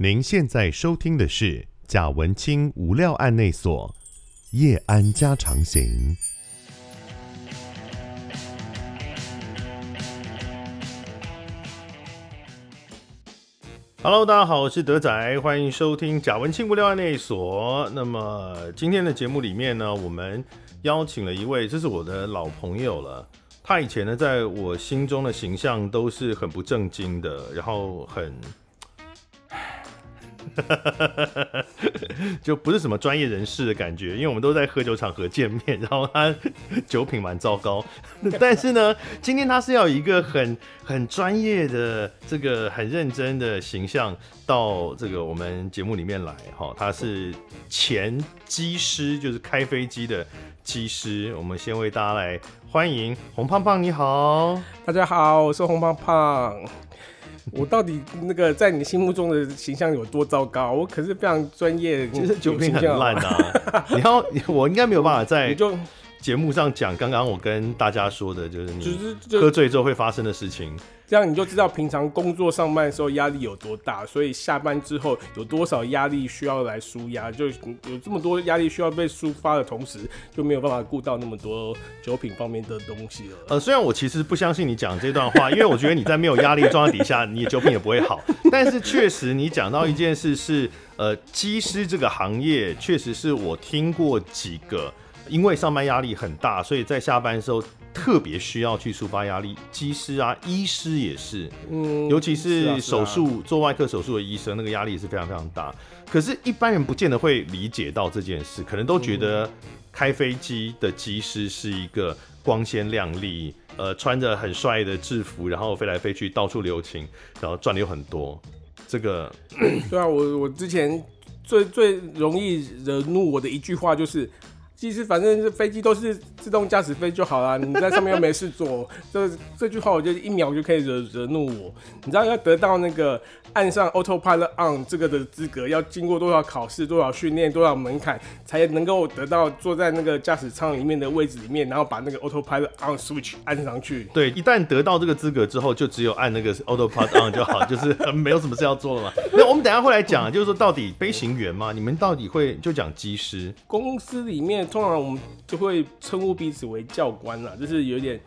您现在收听的是贾文清无料案内所夜安家常行。Hello，大家好，我是德仔，欢迎收听贾文清无料案内所。那么今天的节目里面呢，我们邀请了一位，这是我的老朋友了。他以前呢，在我心中的形象都是很不正经的，然后很。就不是什么专业人士的感觉，因为我们都在喝酒场合见面，然后他酒品蛮糟糕。但是呢，今天他是要一个很很专业的、这个很认真的形象到这个我们节目里面来。哈，他是前机师，就是开飞机的机师。我们先为大家来欢迎洪胖胖，你好，大家好，我是洪胖胖。我到底那个在你心目中的形象有多糟糕？我可是非常专业，其实酒品很烂啊！你要我应该没有办法在 节目上讲刚刚我跟大家说的，就是你喝醉之后会发生的事情。这样你就知道平常工作上班的时候压力有多大，所以下班之后有多少压力需要来纾压，就有这么多压力需要被抒发的同时，就没有办法顾到那么多酒品方面的东西了。呃，虽然我其实不相信你讲这段话，因为我觉得你在没有压力状态底下，你的酒品也不会好。但是确实，你讲到一件事是，呃，机师这个行业确实是我听过几个，因为上班压力很大，所以在下班的时候。特别需要去抒发压力，机师啊，医师也是，嗯，尤其是手术、啊啊、做外科手术的医生，那个压力也是非常非常大。可是，一般人不见得会理解到这件事，可能都觉得开飞机的机师是一个光鲜亮丽，呃，穿着很帅的制服，然后飞来飞去，到处留情，然后赚的又很多。这个，对啊，我我之前最最容易惹怒我的一句话就是。其实反正是飞机都是自动驾驶飞就好了，你在上面又没事做，这这句话我觉得一秒就可以惹惹怒我。你知道要得到那个按上 Autopilot On 这个的资格，要经过多少考试、多少训练、多少门槛，才能够得到坐在那个驾驶舱里面的位置里面，然后把那个 Autopilot On Switch 按上去。对，一旦得到这个资格之后，就只有按那个 Autopilot On 就好，就是没有什么事要做了嘛。那我们等一下会来讲，就是说到底飞行员嘛，你们到底会就讲机师公司里面。通常我们就会称呼彼此为教官啦，就是有点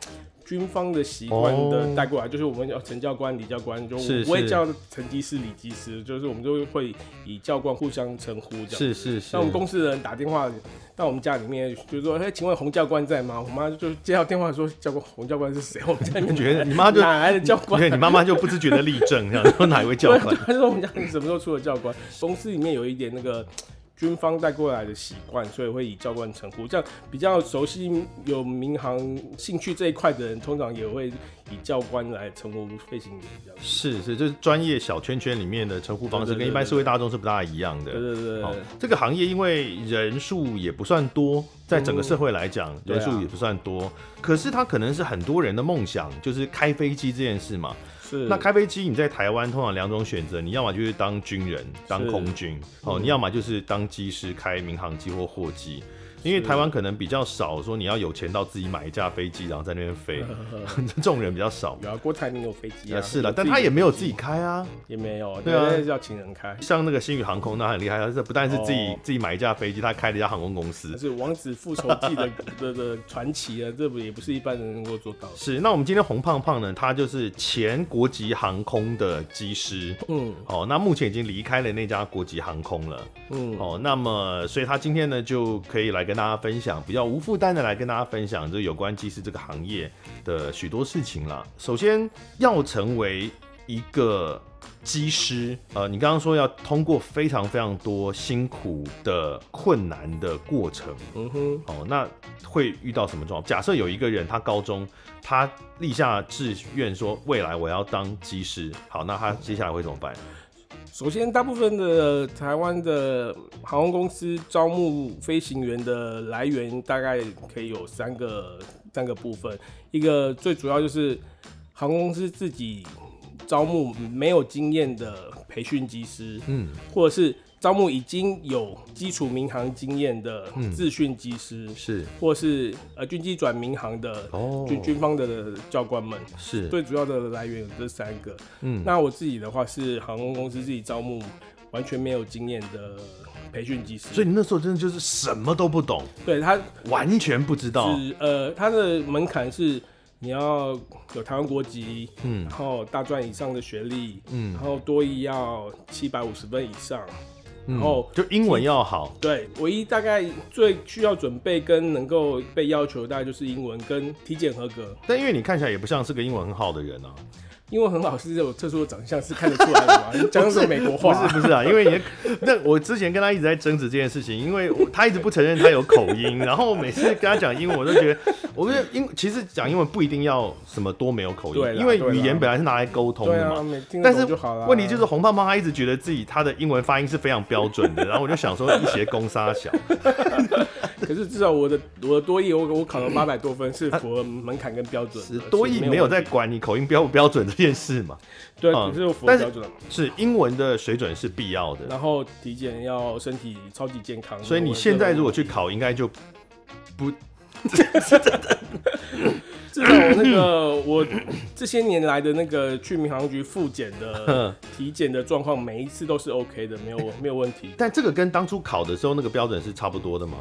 军方的习惯的带过来，就是我们叫陈教官、李教官，就我也叫陈机师、李机师，就是我们就会以教官互相称呼这样。是是是。那我们公司的人打电话到我们家里面，就是说：“哎，请问洪教官在吗？”我妈就接到电话说：“教官，洪教官是谁？”我们家里面 觉得你妈就哪来的教官？对，你妈妈就不自觉的立正，这样说哪一位教官？他说：“我们家里什么时候出了教官？公司里面有一点那个。”军方带过来的习惯，所以会以教官称呼。这样比较熟悉有民航兴趣这一块的人，通常也会以教官来称呼飞行员。这样是是，就是专业小圈圈里面的称呼方式，跟一般社会大众是不大一样的。对对对，对。这个行业因为人数也不算多，在整个社会来讲，人数也不算多，啊。可是它可能是很多人的梦想，就是开飞机这件事嘛。那开飞机，你在台湾通常两种选择，你要么就是当军人，当空军，哦，你要么就是当机师，开民航机或货机。因为台湾可能比较少说你要有钱到自己买一架飞机，然后在那边飞，这种人比较少。有啊，郭台铭有飞机啊。是的，但他也没有自己开啊，也没有。对啊，要请人开。像那个星宇航空，那很厉害，他不但是自己自己买一架飞机，他开了一家航空公司。是《王子复仇记》的的的传奇啊，这不也不是一般人能够做到。是，那我们今天红胖胖呢，他就是前国籍航空的机师。嗯。哦，那目前已经离开了那家国籍航空了。嗯。哦，那么所以他今天呢就可以来跟大家分享，比较无负担的来跟大家分享，就有关机师这个行业的许多事情啦。首先要成为一个机师，呃，你刚刚说要通过非常非常多辛苦的困难的过程，嗯哼，哦，那会遇到什么状况？假设有一个人，他高中他立下志愿说未来我要当机师，好，那他接下来会怎么办？首先，大部分的台湾的航空公司招募飞行员的来源大概可以有三个三个部分。一个最主要就是航空公司自己招募没有经验的培训机师，嗯，或者是。招募已经有基础民航经验的自训机师，嗯、是，或是呃军机转民航的军、哦、军方的教官们，是最主要的来源有这三个。嗯，那我自己的话是航空公司自己招募完全没有经验的培训机师。所以你那时候真的就是什么都不懂，对他完全不知道。是呃，他的门槛是你要有台湾国籍，嗯，然后大专以上的学历，嗯，然后多一要七百五十分以上。然后就英文要好，对，唯一大概最需要准备跟能够被要求，大概就是英文跟体检合格。但因为你看起来也不像是个英文很好的人啊。因为很老，是这种特殊的长相是看得出来的嘛？讲什么美国话？不是不是啊，因为你 那我之前跟他一直在争执这件事情，因为他一直不承认他有口音，然后每次跟他讲英文，我都觉得，我觉得英其实讲英文不一定要什么多没有口音，因为语言本来是拿来沟通的嘛。但是问题就是红胖胖他一直觉得自己他的英文发音是非常标准的，然后我就想说一些攻杀小。可是至少我的我的多译我我考了 八百多分，是符合门槛跟标准的。多译没有在管你口音标不标准这件事嘛？对，嗯是符合标准。是英文的水准是必要的。然后体检要身体超级健康。所以你现在如果去考，应该就不。至少那个我这些年来的那个去民航局复检的 体检的状况，每一次都是 OK 的，没有 没有问题。但这个跟当初考的时候那个标准是差不多的吗？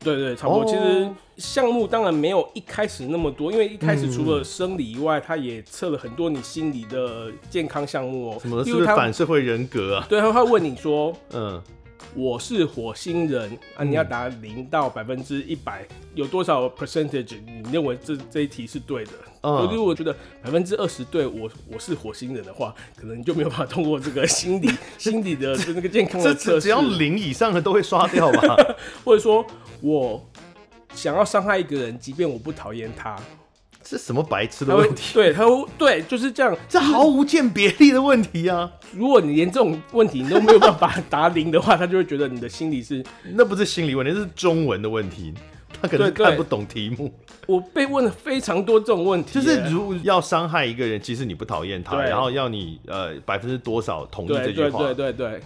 对对，差不多。Oh. 其实项目当然没有一开始那么多，因为一开始除了生理以外，他也测了很多你心理的健康项目哦。什么？是不是反社会人格啊？对，他会问你说，嗯。我是火星人啊！你要答零到百分之一百，有多少 percentage？你认为这这一题是对的？嗯，如果我觉得百分之二十对我我是火星人的话，可能你就没有办法通过这个心理 心理的那个健康的测试。只要零以上的都会刷掉吧？或者说我想要伤害一个人，即便我不讨厌他。是什么白痴的问题？对，他对，就是这样，这毫无鉴别力的问题啊！如果你连这种问题你都没有办法答零的话，他就会觉得你的心理是……那不是心理问题，是中文的问题。他可能看不懂题目。我被问了非常多这种问题，就是如果要伤害一个人，其实你不讨厌他，然后要你呃百分之多少同意这句话？对对对对。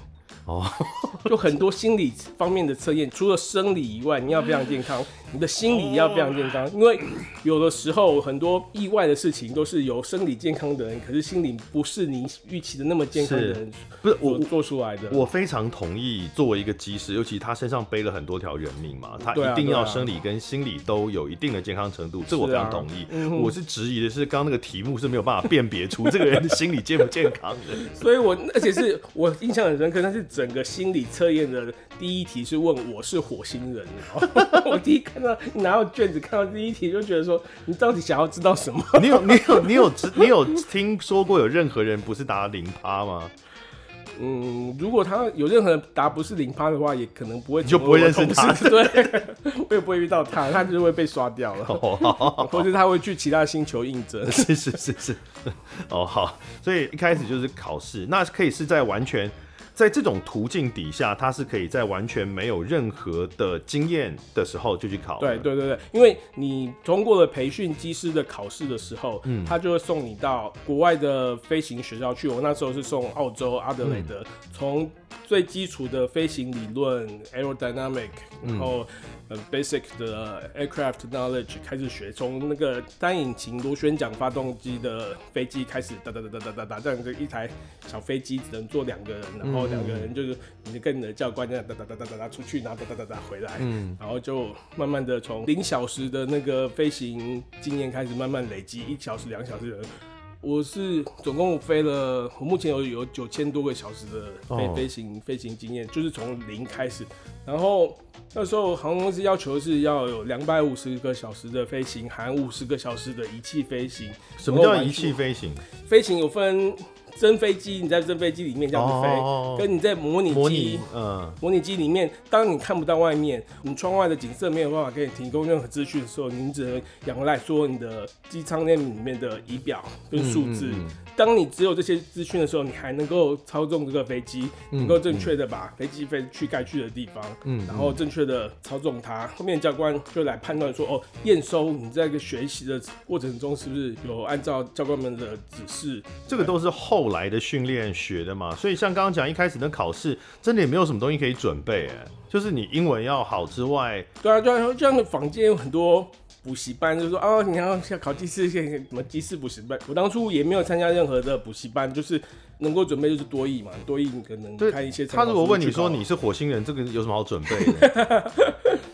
哦，就很多心理方面的测验，除了生理以外，你要非常健康，你的心理要非常健康，因为有的时候很多意外的事情都是由生理健康的人，可是心理不是你预期的那么健康的人，不是我做出来的。我非常同意，作为一个机师，尤其他身上背了很多条人命嘛，他一定要生理跟心理都有一定的健康程度，这我非常同意。我是质疑的是，刚刚那个题目是没有办法辨别出这个人的心理健不健康的，所以我而且是我印象很深刻，但是。整个心理测验的第一题是问我是火星人，我第一看到你拿到卷子，看到第一题就觉得说，你到底想要知道什么？你有你有你有知你有听说过有任何人不是答零趴吗？嗯，如果他有任何人答不是零趴的话，也可能不会，你就不会认识他，对，我也不会遇到他，他就会被刷掉了，或者他会去其他星球应征。是是是是，哦好，所以一开始就是考试，那可以是在完全。在这种途径底下，他是可以在完全没有任何的经验的时候就去考。对对对对，因为你通过了培训机师的考试的时候，嗯，他就会送你到国外的飞行学校去。我那时候是送澳洲阿德雷德，从、嗯、最基础的飞行理论 aerodynamic，然后。呃，basic 的 aircraft knowledge 开始学，从那个单引擎螺旋桨发动机的飞机开始，哒哒哒哒哒哒哒，这样就一台小飞机只能坐两个人，然后两个人就是你跟你的教官这样哒哒哒哒哒哒出去，然后哒哒哒哒回来，嗯，然后就慢慢的从零小时的那个飞行经验开始慢慢累积，一小时、两小时的。我是总共飞了，我目前有有九千多个小时的飞飞行飞行经验，就是从零开始，然后。那时候航空公司要求是要有两百五十个小时的飞行，含五十个小时的仪器飞行。什么叫仪器飞行？飞行有分。真飞机，你在真飞机里面这样子飞，oh, 跟你在模拟机，嗯，模拟机里面，当你看不到外面，你窗外的景色没有办法给你提供任何资讯的时候，你只能仰赖说你的机舱内里面的仪表跟数字。嗯嗯嗯当你只有这些资讯的时候，你还能够操纵这个飞机，能够正确的把飞机飞去该去的地方，嗯，然后正确的操纵它。后面教官就来判断说，哦，验收你在一个学习的过程中是不是有按照教官们的指示。这个都是后来的训练学的嘛，所以像刚刚讲一开始的考试，真的也没有什么东西可以准备，哎，就是你英文要好之外，对啊，对啊，这样的坊间有很多。补习班就是说哦，你要考机师，什么机师补习班？我当初也没有参加任何的补习班，就是能够准备就是多益嘛，多益可能看一些。他如果问你说你是火星人，这个有什么好准备的？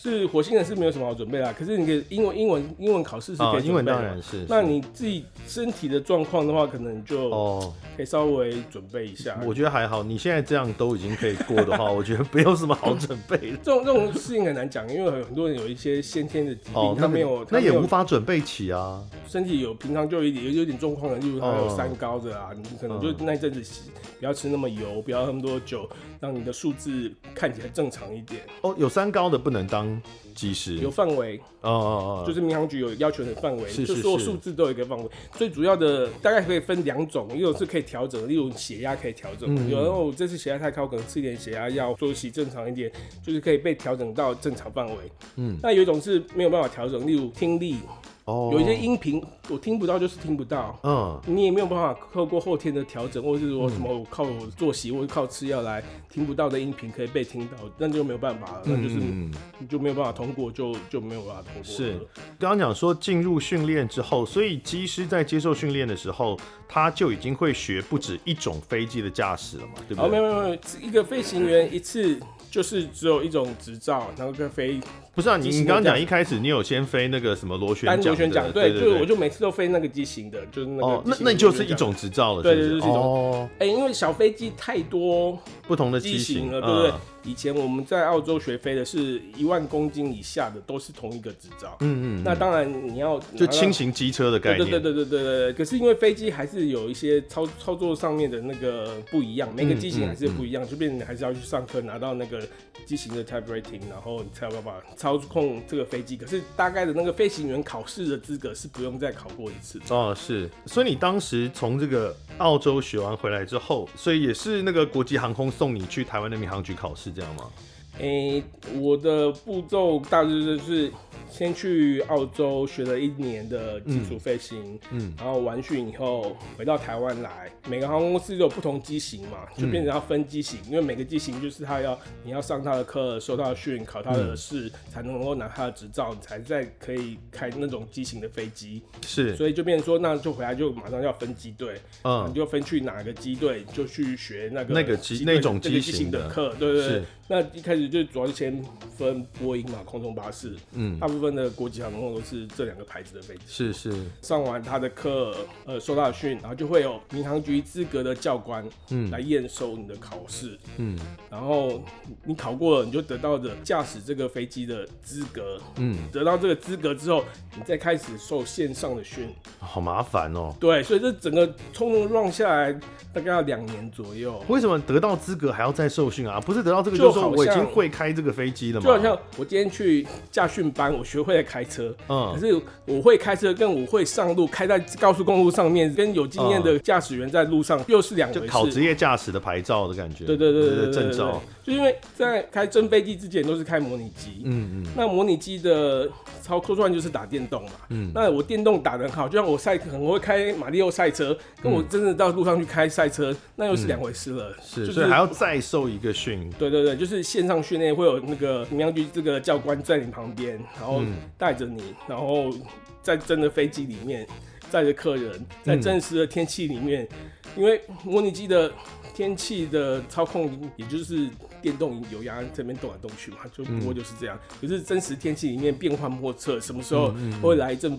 是火星人是没有什么好准备啦，可是你可以英文英文英文考试是可以准备的。英文当然是。那你自己身体的状况的话，可能就哦可以稍微准备一下。我觉得还好，你现在这样都已经可以过的话，我觉得没有什么好准备的。这种这种事情很难讲，因为很多人有一些先天的疾病，他没有，那也无法准备起啊。身体有平常就有一点有有点状况的，例如他有三高的啊，你可能就那阵子不要吃那么油，不要喝那么多酒，让你的数字看起来正常一点。哦，有三高的不能当机师。有范围哦哦哦，就是民航局有要求的范围，是是是，就所有数字都有一个范围。最主要的大概可以分两种，一种是可以调整，例如血压可以调整。嗯、有人我这次血压太高，可能吃一点血压药，作息正常一点，就是可以被调整到正常范围。嗯，那有一种是没有办法调整，例如听力。哦，有一些音频我听不到，就是听不到。嗯，你也没有办法透过后天的调整，或者是说什么我靠我作息或者靠吃药来听不到的音频可以被听到，那就没有办法了，那就是你就没有办法通过，就就没有办法通过。是，刚刚讲说进入训练之后，所以机师在接受训练的时候，他就已经会学不止一种飞机的驾驶了嘛，对不对？哦，没有没有没有，一个飞行员一次。就是只有一种执照，然后可以飞。不是啊，你你刚刚讲一开始你有先飞那个什么螺旋桨？螺旋桨，对，就是我就每次都飞那个机型的，就是那个。哦，那那就是一种执照了，对对对，是一种。哦。哎，因为小飞机太多不同的机型了，对不对？以前我们在澳洲学飞的是一万公斤以下的，都是同一个执照。嗯嗯。那当然你要就轻型机车的概念。对对对对对对。可是因为飞机还是有一些操操作上面的那个不一样，每个机型还是不一样，就变成你还是要去上课拿到那个机型的 type rating，然后你才有办法操控这个飞机。可是大概的那个飞行员考试的资格是不用再考过一次。哦，是。所以你当时从这个澳洲学完回来之后，所以也是那个国际航空送你去台湾的民航局考试。这样吗？诶、欸，我的步骤大致就是先去澳洲学了一年的基础飞行，嗯，然后完训以后回到台湾来。每个航空公司都有不同机型嘛，就变成要分机型，因为每个机型就是他要你要上他的课，受他的训，考他的试，才能够拿他的执照，你才再可以开那种机型的飞机。是，所以就变成说，那就回来就马上要分机队，嗯，你就分去哪个机队，就去学那个那个机那种机型的。课，对对对。那一开始就主要是先分波音嘛，空中巴士，嗯，大部分的国际航空都是这两个牌子的飞机。是是，上完他的课，呃，受他的训，然后就会有民航局资格的教官，嗯，来验收你的考试，嗯，然后你考过了，你就得到的驾驶这个飞机的资格，嗯，得到这个资格之后，你再开始受线上的训，好麻烦哦。对，所以这整个通通 run 下来大概要两年左右。为什么得到资格还要再受训啊？不是得到这个就说。我已经会开这个飞机了吗？就好像我今天去驾训班，我学会了开车，嗯，可是我会开车跟我会上路开在高速公路上面，跟有经验的驾驶员在路上又是两回事。就考职业驾驶的牌照的感觉。对对对对对，证照。就因为在开真飞机之前都是开模拟机，嗯嗯，那模拟机的操作算就是打电动嘛，嗯，那我电动打得很好，就像我赛很会开马里奥赛车，跟我真的到路上去开赛车，那又是两回事了。是，所以还要再受一个训。对对对，就是线上训练会有那个民航局这个教官在你旁边，然后带着你，然后在真的飞机里面载着客人，在真实的天气里面，因为模拟机的天气的操控也就是。电动油压这边动来动去嘛，就不过就是这样。可是真实天气里面变幻莫测，什么时候会来一阵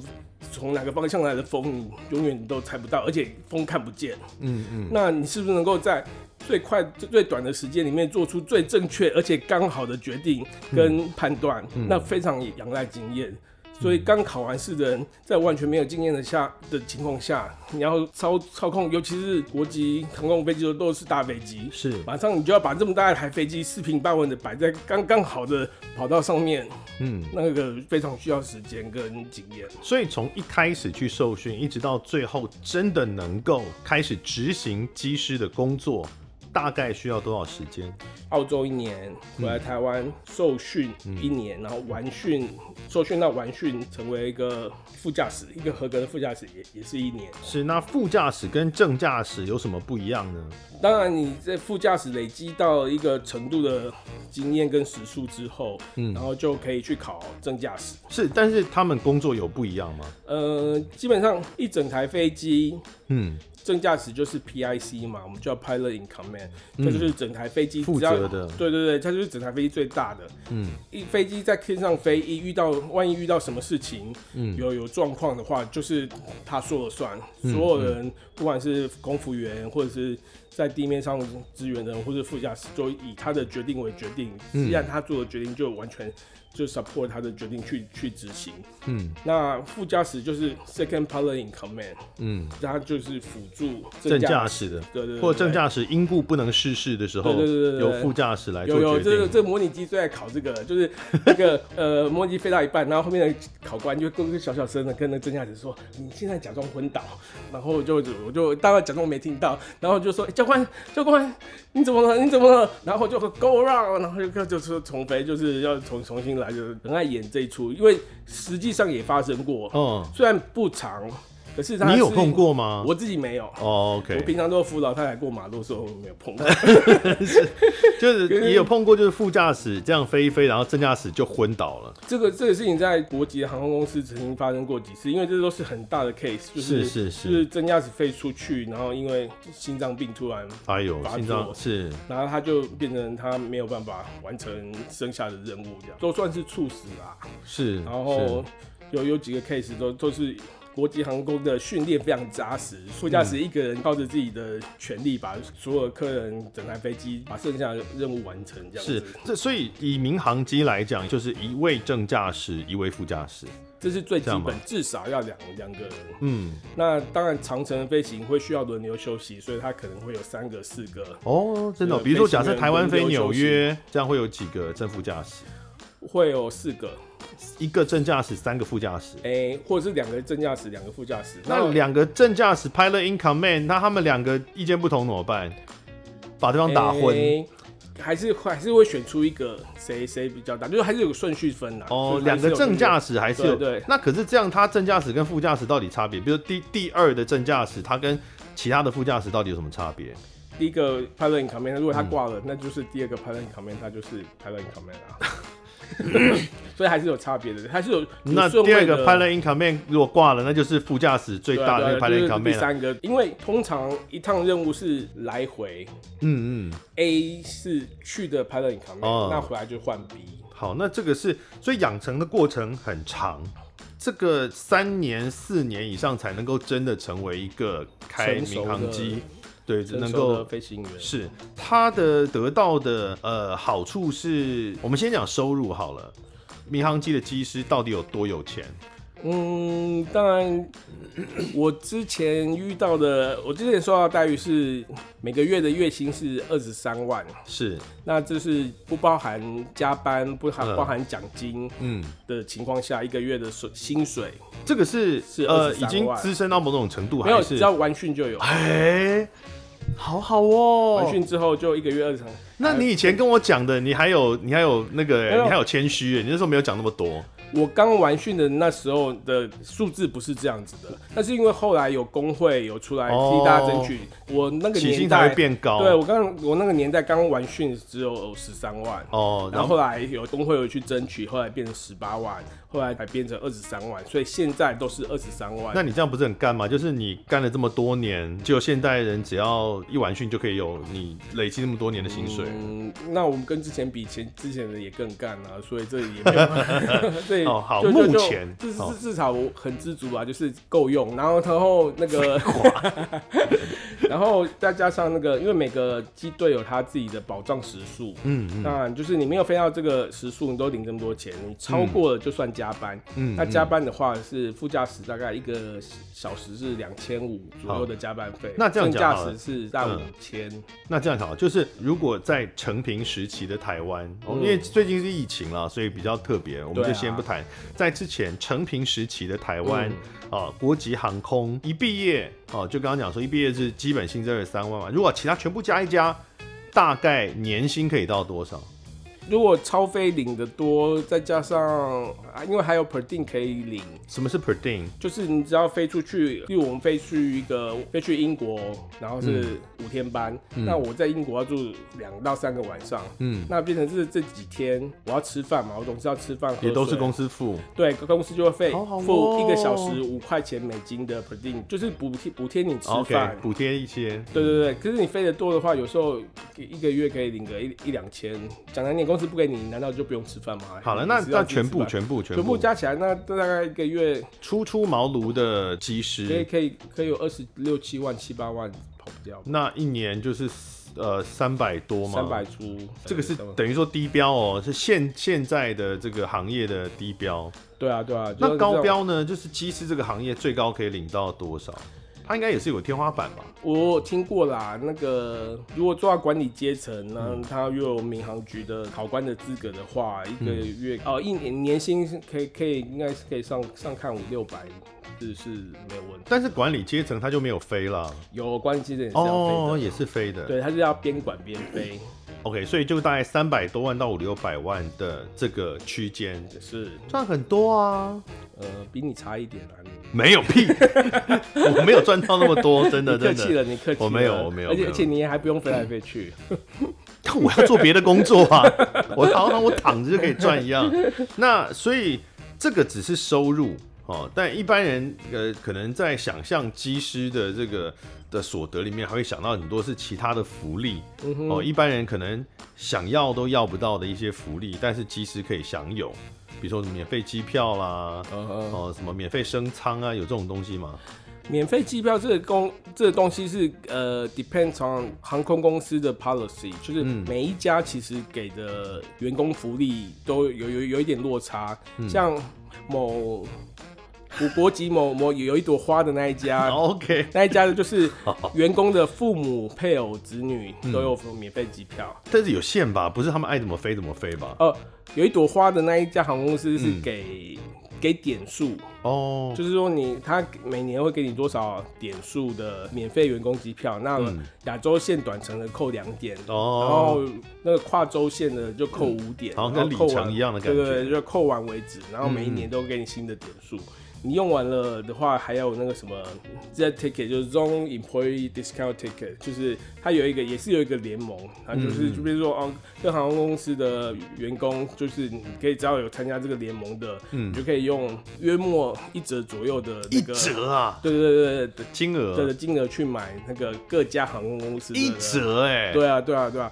从哪个方向来的风，你永远都猜不到，而且风看不见。嗯嗯。那你是不是能够在最快、最短的时间里面做出最正确而且刚好的决定跟判断？那非常仰赖经验。所以刚考完试的人，在完全没有经验的下的情况下，你要操操控，尤其是国际航空飞机都都是大飞机，是马上你就要把这么大一台飞机四平八稳的摆在刚刚好的跑道上面，嗯，那个非常需要时间跟经验。所以从一开始去受训，一直到最后真的能够开始执行机师的工作。大概需要多少时间？澳洲一年，回来台湾受训一年，嗯、然后完训，受训到完训，成为一个副驾驶，一个合格的副驾驶也也是一年。是，那副驾驶跟正驾驶有什么不一样呢？当然，你在副驾驶累积到一个程度的经验跟时数之后，嗯，然后就可以去考正驾驶。是，但是他们工作有不一样吗？呃，基本上一整台飞机嗯。正驾驶就是 PIC 嘛，我们叫 Pilot in Command，这、嗯、就是整台飞机负责的。对对对，它就是整台飞机最大的。嗯，一飞机在天上飞，一遇到万一遇到什么事情，嗯，有有状况的话，就是他说了算。嗯、所有人、嗯，不管是空服员或者是在地面上支援的人，或者副驾驶，都以他的决定为决定。既然他做的决定就完全。就 support 他的决定去去执行，嗯，那副驾驶就是 second pilot in command，嗯，他就是辅助正驾驶的，对对，對，或正驾驶因故不能失事的时候，对对对，由副驾驶来做决定。有有，这个这个模拟机最爱考这个，就是那个呃模拟机飞到一半，然后后面的考官就跟个小小声的跟那正驾驶说：“你现在假装昏倒。”然后就我就大概假装没听到，然后就说：“欸、教官教官，你怎么了？你怎么了？”然后就 go around，然后就就是重飞，就是要重重新来。就是很爱演这一出，因为实际上也发生过，嗯，虽然不长。可是他是你有碰过吗？我自己没有。哦、oh,，OK。我平常都扶老太太过马路的时候没有碰过。是，就是也有碰过，就是副驾驶这样飞一飞，然后正驾驶就昏倒了。这个这个事情在国际航空公司曾经发生过几次，因为这都是很大的 case，就是是是，是，就是正驾驶飞出去，然后因为心脏病突然哎呦，心脏是，然后他就变成他没有办法完成剩下的任务，这样都算是猝死啦。是，然后有有几个 case 都都是。国际航空的训练非常扎实，副驾驶一个人靠着自己的全力把所有客人、整台飞机把剩下的任务完成。这样。是，这所以以民航机来讲，就是一位正驾驶，一位副驾驶，这是最基本，至少要两两个人。嗯，那当然长程飞行会需要轮流休息，所以它可能会有三个、四个。哦，真的、哦，比如说假设台湾飞纽约，这样会有几个正副驾驶？会有四个。一个正驾驶，三个副驾驶，哎、欸，或者是两个正驾驶，两个副驾驶。那两个正驾驶 pilot in command，那他们两个意见不同怎么办？把对方打昏？欸、还是还是会选出一个谁谁比较大，就是还是有顺序分的。哦，两个正驾驶还是有对，对。那可是这样，他正驾驶跟副驾驶到底差别？比如第第二的正驾驶，他跟其他的副驾驶到底有什么差别？第一个 pilot in command，如果他挂了、嗯，那就是第二个 pilot in command，他就是 pilot in command 啊。所以还是有差别的，还是有，那第二个 pilot in command 如果挂了，那就是副驾驶最大的那个 pilot in command。第三个，因为通常一趟任务是来回，嗯嗯，A 是去的 pilot in command，、哦、那回来就换 B。好，那这个是，所以养成的过程很长，这个三年四年以上才能够真的成为一个开民航机。对，能够飞行员是他的得到的呃好处是，我们先讲收入好了。民航机的机师到底有多有钱？嗯，当然，我之前遇到的，我之前收到的待遇是每个月的月薪是二十三万，是，那这是不包含加班，不含包含奖金，嗯。的情况下，一个月的水薪水，这个是是呃已经资深到某种程度还是，没有，只要完训就有，哎。好好哦，完训之后就一个月二十场。那你以前跟我讲的，你还有你还有那个，你还有谦虚，你那时候没有讲那么多。我刚完训的那时候的数字不是这样子的，那是因为后来有工会有出来替大家争取，我那个年代会变高。对，我刚我那个年代刚完训只有十三万哦，然后后来有工会有去争取，后来变成十八万。后来才变成二十三万，所以现在都是二十三万。那你这样不是很干吗？就是你干了这么多年，就现代人只要一完训就可以有你累积那么多年的薪水。嗯，那我们跟之前比，前之前的也更干啊，所以这也没有。对哦，好，目前至至至少我很知足啊，就是够用。然后然后那个，然后再加上那个，因为每个机队有他自己的保障时数，嗯，嗯，那就是你没有飞到这个时数，你都领这么多钱，你超过了就算加。加班，嗯，那加班的话是副驾驶大概一个小时是两千五左右的加班费，那这样驾驶是在五千。那这样讲，就是如果在成平时期的台湾，嗯，因为最近是疫情了，所以比较特别，我们就先不谈，啊。在之前成平时期的台湾，嗯，啊，国籍航空一毕业，哦，就刚刚讲说一毕业是基本薪资二十三万嘛，如果其他全部加一加，大概年薪可以到多少？如果超飞领的多，再加上啊，因为还有 per diem 可以领。什么是 per diem？就是你只要飞出去，例如我们飞去一个飞去英国，然后是五天班，嗯、那我在英国要住两到三个晚上，嗯，那变成是这几天我要吃饭嘛，我总是要吃饭，也都是公司付。对，公司就会费付一个小时五块钱美金的 per diem，就是补贴补贴你吃饭，补贴、okay, 一些。对对对，可是你飞得多的话，有时候一个月可以领个一一两千。讲难点，公司不给你，难道就不用吃饭吗？好了，那那全部全部全部全部加起来，那大概一个月初出茅庐的机师，可以可以可以有二十六七万七八万跑不掉。那一年就是呃三百多吗？三百出，这个是等于说低标哦，是现现在的这个行业的低标。对啊对啊，那高标呢？就是机师这个行业最高可以领到多少？他应该也是有天花板吧？我听过啦，那个如果做到管理阶层，那他又有民航局的考官的资格的话，一个月哦、嗯，一年年薪可以可以应该是可以上上看五六百，是是没有问题。但是管理阶层他就没有飞了，有管理阶层也是要飞的，哦，也是飞的，对，他是要边管边飞。OK，所以就大概三百多万到五六百万的这个区间，是赚很多啊。呃，比你差一点啊。没有屁，我没有赚到那么多，真的真的。客气了，你客气。我没有，我没有。而且而且你还不用飞来飞去。但 我要做别的工作啊，我好像我躺着就可以赚一样。那所以这个只是收入。哦，但一般人呃，可能在想象机师的这个的所得里面，还会想到很多是其他的福利。嗯、哦，一般人可能想要都要不到的一些福利，但是机师可以享有，比如说免费机票啦，哦，什么免费升舱啊，有这种东西吗？免费机票这个公这个东西是呃，depends on 航空公司的 policy，就是每一家其实给的员工福利都有有有一点落差，嗯、像某。五国籍某某有一朵花的那一家，OK，那一家的就是员工的父母、配偶、子女都有免费机票，但是有限吧？不是他们爱怎么飞怎么飞吧？呃，有一朵花的那一家航空公司是给、嗯、给点数哦，oh. 就是说你他每年会给你多少点数的免费员工机票，那亚洲线短程的扣两点哦，oh. 然后那个跨州线的就扣五点，好像跟里程一样的感觉，对对，就扣完为止，然后每一年都给你新的点数。嗯你用完了的话，还有那个什么 Z Ticket，就是 Zone Employee Discount Ticket，就是它有一个，也是有一个联盟，它就是就比如说哦，各航空公司的员工，就是你可以只要有参加这个联盟的，嗯，你就可以用约莫一折左右的那个一折啊，对对对对的金额，对的金额去买那个各家航空公司的一折哎，对啊对啊对啊。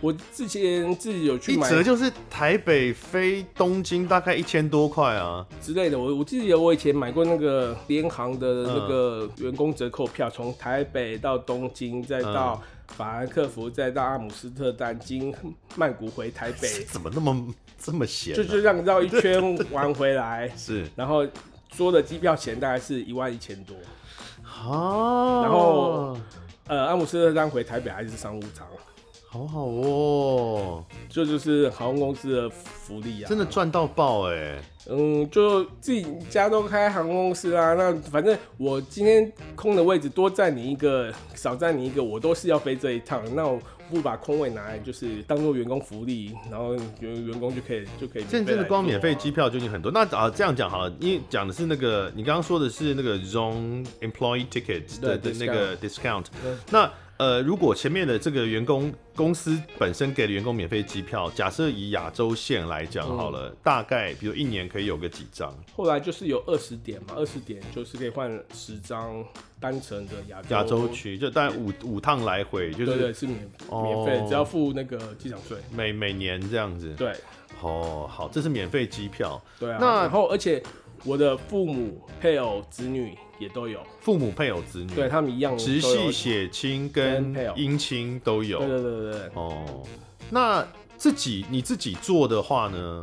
我之前自己有去买，一折就是台北飞东京大概一千多块啊之类的。我我记得我以前买过那个联航的那个员工折扣票，从、嗯、台北到东京，再到法兰克福，再到阿姆斯特丹，经曼谷回台北。怎么那么这么闲、啊？就就让绕一圈玩回来。是，然后说的机票钱大概是一万一千多。哦。然后呃，阿姆斯特丹回台北还是商务舱。好好哦，这就，是航空公司的福利啊，真的赚到爆哎！嗯，就自己家都开航空公司啊，那反正我今天空的位置多占你一个，少占你一个，我都是要飞这一趟，那我不把空位拿来就是当做员工福利，然后员员工就可以就可以。现在真的光免费机票就已经很多，那啊这样讲好了，因为讲的是那个你刚刚说的是那个 Zone Employee Ticket 的的那个 discount，那。呃，如果前面的这个员工公司本身给的员工免费机票，假设以亚洲线来讲好了，嗯、大概比如一年可以有个几张？后来就是有二十点嘛，二十点就是可以换十张单程的亚洲亚洲区，就大概五五趟来回，就是对，对对，是免免费，只要付那个机场税，每每年这样子。对，哦，好，这是免费机票。对啊，那然后而且我的父母、配偶、子女。也都有父母、配偶、子女，对他们一样，直系血亲跟姻亲都有。对对对对对。哦，那自己你自己做的话呢，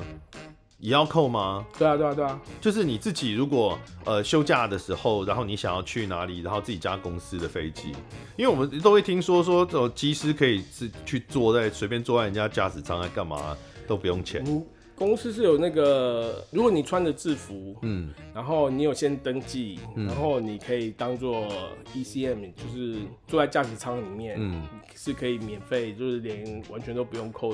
也要扣吗？对啊对啊对啊。就是你自己如果呃休假的时候，然后你想要去哪里，然后自己加公司的飞机，因为我们都会听说说这种机师可以是去坐在随便坐在人家驾驶舱来干嘛都不用钱。嗯公司是有那个，如果你穿着制服，嗯，然后你有先登记，嗯、然后你可以当做 ECM，就是坐在驾驶舱里面，嗯，是可以免费，就是连完全都不用扣，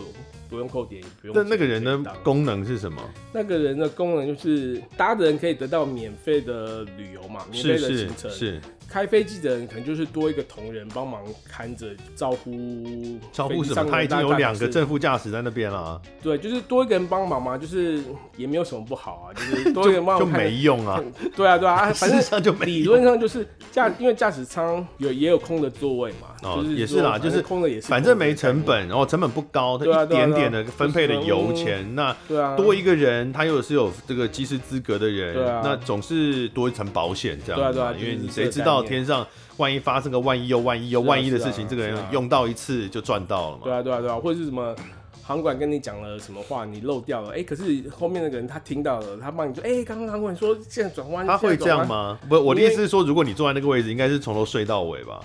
不用扣点，也不用。那那个人的功能是什么？那个人的功能就是搭的人可以得到免费的旅游嘛，免费的行程是。是是开飞机的人可能就是多一个同仁帮忙看着招呼，招呼什么？他已经有两个正副驾驶在那边了。对，就是多一个人帮忙嘛，就是也没有什么不好啊，就是多一个人 帮忙就没用啊。对啊，对啊，反正理论上就是驾，因为驾驶舱有也有空的座位嘛。哦，也是啦，就是空的也是，反正没成本，然后成本不高，它一点点的分配的油钱，那多一个人，他又是有这个机师资格的人，那总是多一层保险这样。对啊，对啊，因为你谁知道。天上万一发生个万一又万一又万一的事情，这个人用到一次就赚到了嘛？对啊，对啊，对啊，或者是什么航管跟你讲了什么话，你漏掉了，哎，可是后面那个人他听到了，他帮你说，哎，刚刚航管说现在转弯，他会这样吗？不，我的意思是说，如果你坐在那个位置，应该是从头睡到尾吧？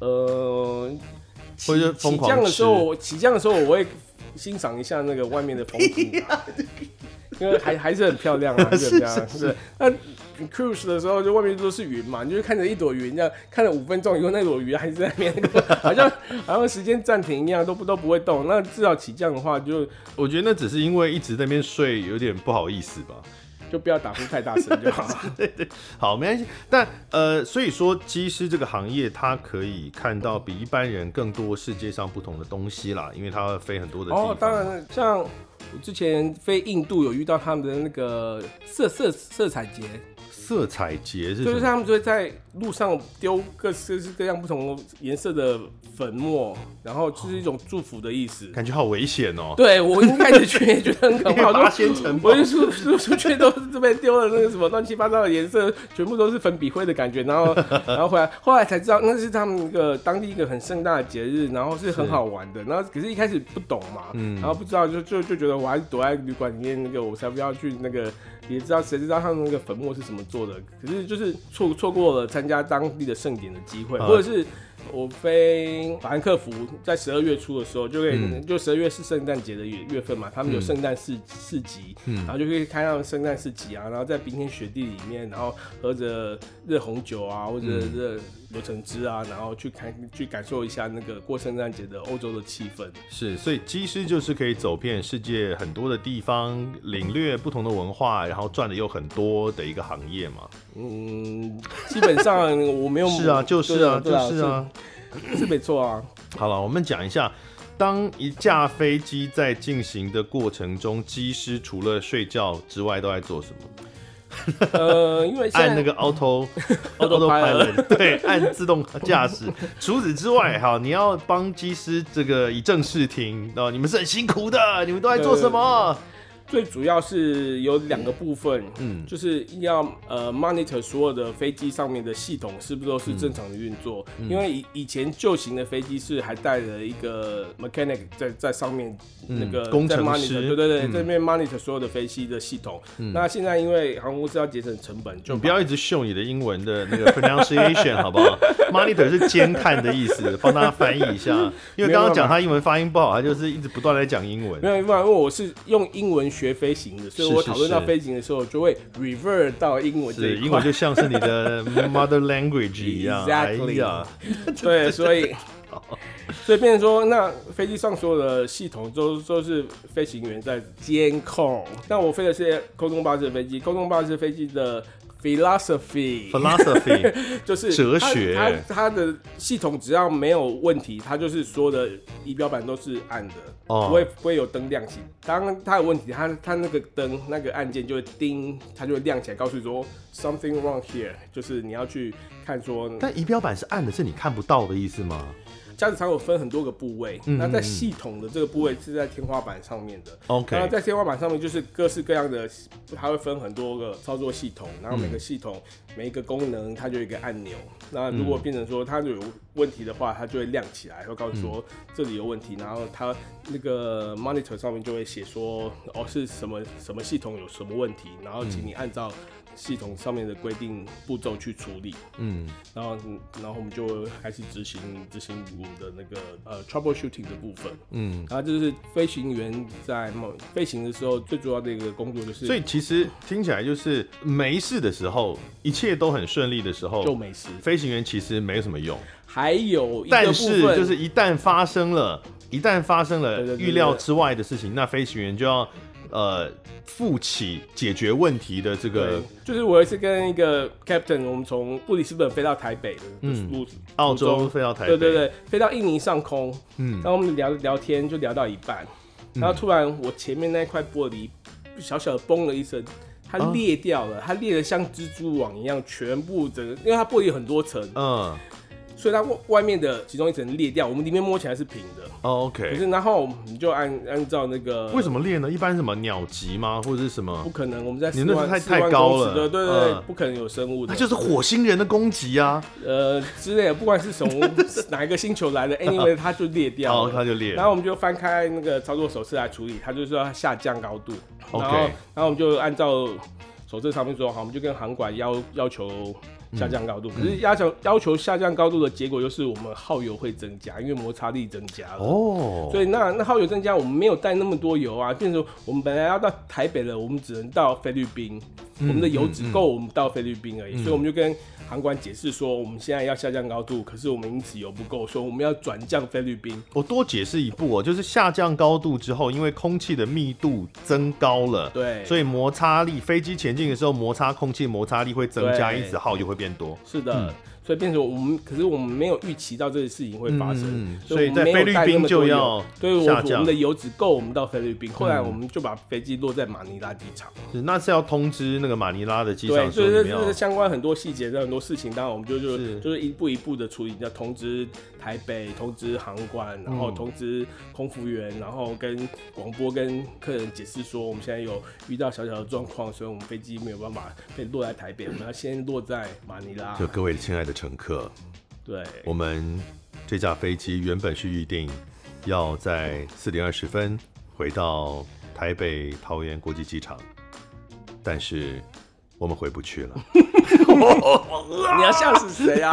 呃，或者起降的时候，起降的时候我会欣赏一下那个外面的风景，因为还 还是很漂亮啊，是是是那。你 cruise 的时候，就外面都是云嘛，你就看着一朵云，这样看了五分钟以后，那朵云还是在那边，那个好像好像时间暂停一样，都不都不会动。那至少起降的话就，就我觉得那只是因为一直在那边睡，有点不好意思吧，就不要打呼太大声就好。对对，好，没关系。但呃，所以说机师这个行业，他可以看到比一般人更多世界上不同的东西啦，因为他会飞很多的地方。哦，当然，像我之前飞印度有遇到他们的那个色色色彩节。色彩节是，就是他们就会在路上丢各式各样不同颜色的粉末，然后就是一种祝福的意思。感觉好危险哦！对，我一开始觉得觉得很可怕，八仙城，我就出出出去都是这边丢了那个什么乱七八糟的颜色，全部都是粉笔灰的感觉。然后 然后回来，后来才知道那是他们一个当地一个很盛大的节日，然后是很好玩的。然后可是一开始不懂嘛，然后不知道就就就觉得我还是躲在旅馆里面那个，我才不要去那个。也知道谁知道他们那个粉末是什么做的，可是就是错错过了参加当地的盛典的机会，或者是。我飞法兰克福，在十二月初的时候，就可以，嗯、就十二月是圣诞节的月月份嘛，他们有圣诞市市集，嗯、然后就可以开他们圣诞市集啊，然后在冰天雪地里面，然后喝着热红酒啊，或者热柳橙汁啊，然后去看去感受一下那个过圣诞节的欧洲的气氛。是，所以机师就是可以走遍世界很多的地方，领略不同的文化，然后赚的又很多的一个行业嘛。嗯，基本上我没有。是啊，就是啊，就是啊。是没错啊。好了，我们讲一下，当一架飞机在进行的过程中，机师除了睡觉之外都在做什么？呃，因为 按那个 auto auto pilot，对，按自动驾驶。除此之外，哈，你要帮机师这个以正视听，哦，你们是很辛苦的，你们都在做什么？最主要是有两个部分，嗯，就是要呃 monitor 所有的飞机上面的系统是不是都是正常的运作，嗯、因为以以前旧型的飞机是还带着一个 mechanic 在在上面那个、嗯、工程师，对对对，嗯、这边 monitor 所有的飞机的系统。嗯、那现在因为航空公司要节省成本，就不要一直秀你的英文的那个 pronunciation 好不好？monitor 是监看的意思，帮大家翻译一下。因为刚刚讲他英文发音不好，他就是一直不断在讲英文。没有，因为我是用英文。学飞行的，所以我讨论到飞行的时候，就会 revert 到英文这一块。英文就像是你的 mother language 一样。Exactly。对，所以，所以变成说，那飞机上所有的系统都都是飞行员在监控。那我飞的是空中巴士的飞机，空中巴士飞机的。Philosophy，philosophy 就是哲学。它它的系统只要没有问题，它就是所有的仪表板都是暗的，哦不会不会有灯亮起。当它有问题，它它那个灯那个按键就会叮，它就会亮起来，告诉你说 something wrong here，就是你要去看说。但仪表板是暗的，是你看不到的意思吗？驾驶舱有分很多个部位，那在系统的这个部位是在天花板上面的。OK，那在天花板上面就是各式各样的，它会分很多个操作系统，然后每个系统、嗯、每一个功能它就有一个按钮。那如果变成说它就有问题的话，它就会亮起来，会告诉说这里有问题，然后它那个 monitor 上面就会写说哦是什么什么系统有什么问题，然后请你按照系统上面的规定步骤去处理，嗯，然后然后我们就开始执行执行我们的那个呃 troubleshooting 的部分，嗯，然后就是飞行员在飞行的时候最主要的一个工作就是，所以其实听起来就是没事的时候，一切都很顺利的时候就没事，飞行员其实没什么用，还有但是就是一旦发生了，一旦发生了预料之外的事情，那飞行员就要。呃，负起解决问题的这个，就是我有一次跟一个 captain，我们从布里斯本飞到台北的，嗯，路澳洲飞到台北，对对对，飞到印尼上空，嗯，然后我们聊聊天就聊到一半，嗯、然后突然我前面那块玻璃小小的嘣了一声，它裂掉了，啊、它裂的像蜘蛛网一样，全部整个，因为它玻璃很多层，嗯。所以它外外面的其中一层裂掉，我们里面摸起来是平的。哦，OK。可是然后你就按按照那个，为什么裂呢？一般什么鸟击吗？或者是什么？不可能，我们在你那是太太高了。对对对，不可能有生物的。那就是火星人的攻击啊，呃之类的，不管是从哪一个星球来的，anyway 它就裂掉了。哦，它就裂。然后我们就翻开那个操作手册来处理，它就是要下降高度。OK。然后然后我们就按照手册上面说，好，我们就跟航管要要求。下降高度，可是要求要求下降高度的结果就是我们耗油会增加，因为摩擦力增加了。哦，所以那那耗油增加，我们没有带那么多油啊。变成我们本来要到台北了，我们只能到菲律宾，我们的油只够我们到菲律宾而已。所以我们就跟航管解释说，我们现在要下降高度，可是我们因此油不够，所以我们要转降菲律宾。我多解释一步哦，就是下降高度之后，因为空气的密度增高了，对，所以摩擦力，飞机前进的时候摩擦空气摩擦力会增加，因此耗油会变多。是的。嗯所以变成我们，可是我们没有预期到这个事情会发生，嗯、所以在菲律宾就要对，我我们的油只够我们到菲律宾。后来我们就把飞机落在马尼拉机场，是，那是要通知那个马尼拉的机场。对，所以这这是相关很多细节的很多事情，当然我们就就是就是一步一步的处理，要通知台北，通知航管，然后通知空服员，然后跟广播跟客人解释说，我们现在有遇到小小的状况，所以我们飞机没有办法被落在台北，我们要先落在马尼拉。就各位亲爱的乘客，对，我们这架飞机原本是预定要在四点二十分回到台北桃园国际机场，但是我们回不去了。你要吓死谁啊？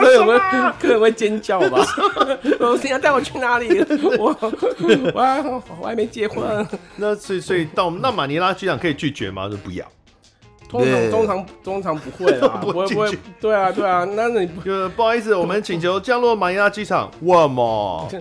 所以我们客人会尖叫吧？你要带我去哪里？我我还我还没结婚。那所以所以到那马尼拉机场可以拒绝吗？说不要。通常通常通常不会 啦，不会不会，对啊对啊，那你就不好意思，我们请求降落马尼拉机场。哇嘛，这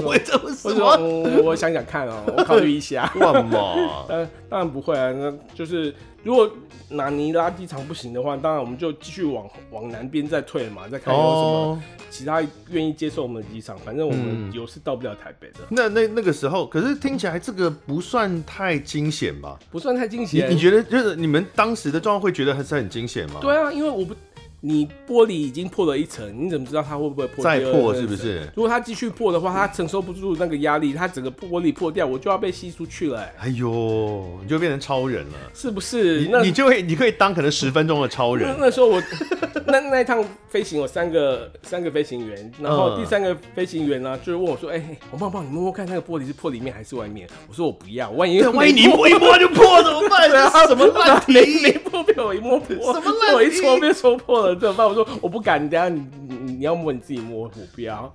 会怎么说？我想想看哦，我考虑一下。哇嘛，呃当然不会啊，那就是如果南尼拉机场不行的话，当然我们就继续往往南边再退嘛，再看有什么。其他愿意接受我们的机场，反正我们有是到不了台北的。嗯、那那那个时候，可是听起来这个不算太惊险吧？不算太惊险。你觉得就是你们当时的状况会觉得还是很惊险吗？对啊，因为我不。你玻璃已经破了一层，你怎么知道它会不会破？再破是不是？如果它继续破的话，它承受不住那个压力，它整个玻璃破掉，我就要被吸出去了。哎呦，你就变成超人了，是不是？你那你就会，你可以当可能十分钟的超人。那，那时候我 那那一趟飞行有三个三个飞行员，然后第三个飞行员呢，就是问我说：“哎、欸，我帮帮你摸摸看，那个玻璃是破里面还是外面？”我说：“我不要，万一万一 你摸一摸就破怎么办？啊，什么烂题？没破被我一摸破，什么烂题？我一戳被戳破了怎么办？”我说：“我。”不敢，等下你你你要摸你自己摸，我不要。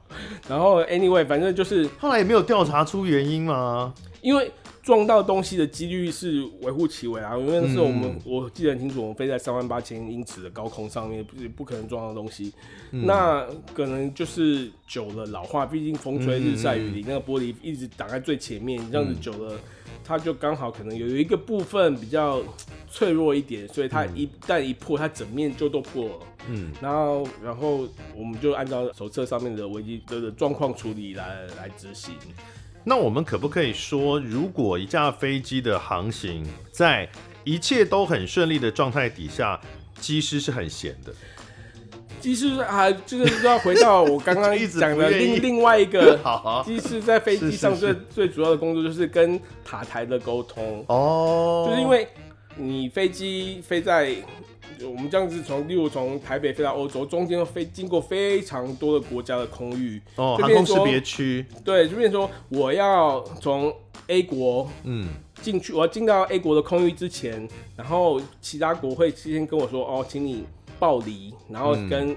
然后 anyway，反正就是后来也没有调查出原因嘛。因为撞到东西的几率是微乎其微啊。因为那时候我们、嗯、我记得很清楚，我们飞在三万八千英尺的高空上面，不不可能撞到东西。嗯、那可能就是久了老化，毕竟风吹日晒雨淋，那个玻璃一直挡在最前面，这样子久了。它就刚好可能有一个部分比较脆弱一点，所以它一旦一破，它整面就都破了。嗯，然后然后我们就按照手册上面的危机的状况处理来来执行。那我们可不可以说，如果一架飞机的航行在一切都很顺利的状态底下，机师是很闲的？机师还就是要回到我刚刚讲的另另外一个，机师在飞机上最 最主要的工作就是跟塔台的沟通。哦，就是因为你飞机飞在我们这样子从，例如从台北飞到欧洲，中间飞经过非常多的国家的空域哦，航空识别区，对，就变成说我要从 A 国嗯。进去，我要进到 A 国的空域之前，然后其他国会先跟我说，哦，请你报离，然后跟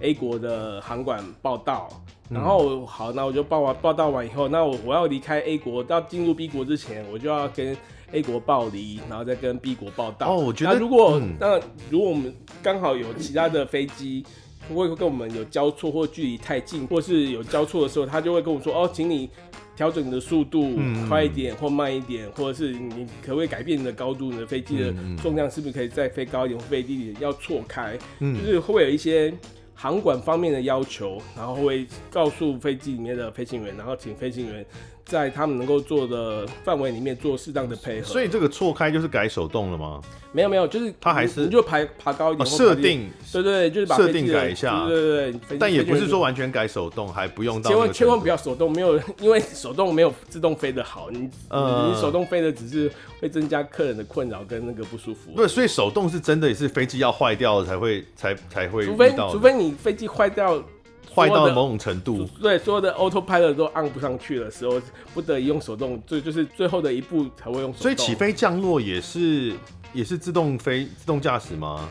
A 国的航管报到。嗯、然后好，那我就报完报到完以后，那我我要离开 A 国，到进入 B 国之前，我就要跟 A 国报离，然后再跟 B 国报到。哦，我觉得如果、嗯、那如果我们刚好有其他的飞机。会跟我们有交错或距离太近，或是有交错的时候，他就会跟我说：“哦，请你调整你的速度，快一点或慢一点，或者是你可不可以改变你的高度？你的飞机的重量是不是可以再飞高一点或飞低一点？要错开，就是会有一些航管方面的要求，然后会告诉飞机里面的飞行员，然后请飞行员。”在他们能够做的范围里面做适当的配合，所以这个错开就是改手动了吗？没有没有，就是它还是你就爬爬高一点，设定对对对，就是把设定改一下，对对对。但也不是说完全改手动，还不用到。千万千万不要手动，没有，因为手动没有自动飞的好，你你手动飞的只是会增加客人的困扰跟那个不舒服。对，所以手动是真的也是飞机要坏掉了才会才才会，除非除非你飞机坏掉。坏到某种程度，对，所有的 autopilot 都按不上去的时候，不得已用手动，最就是最后的一步才会用手动。所以起飞降落也是也是自动飞自动驾驶吗？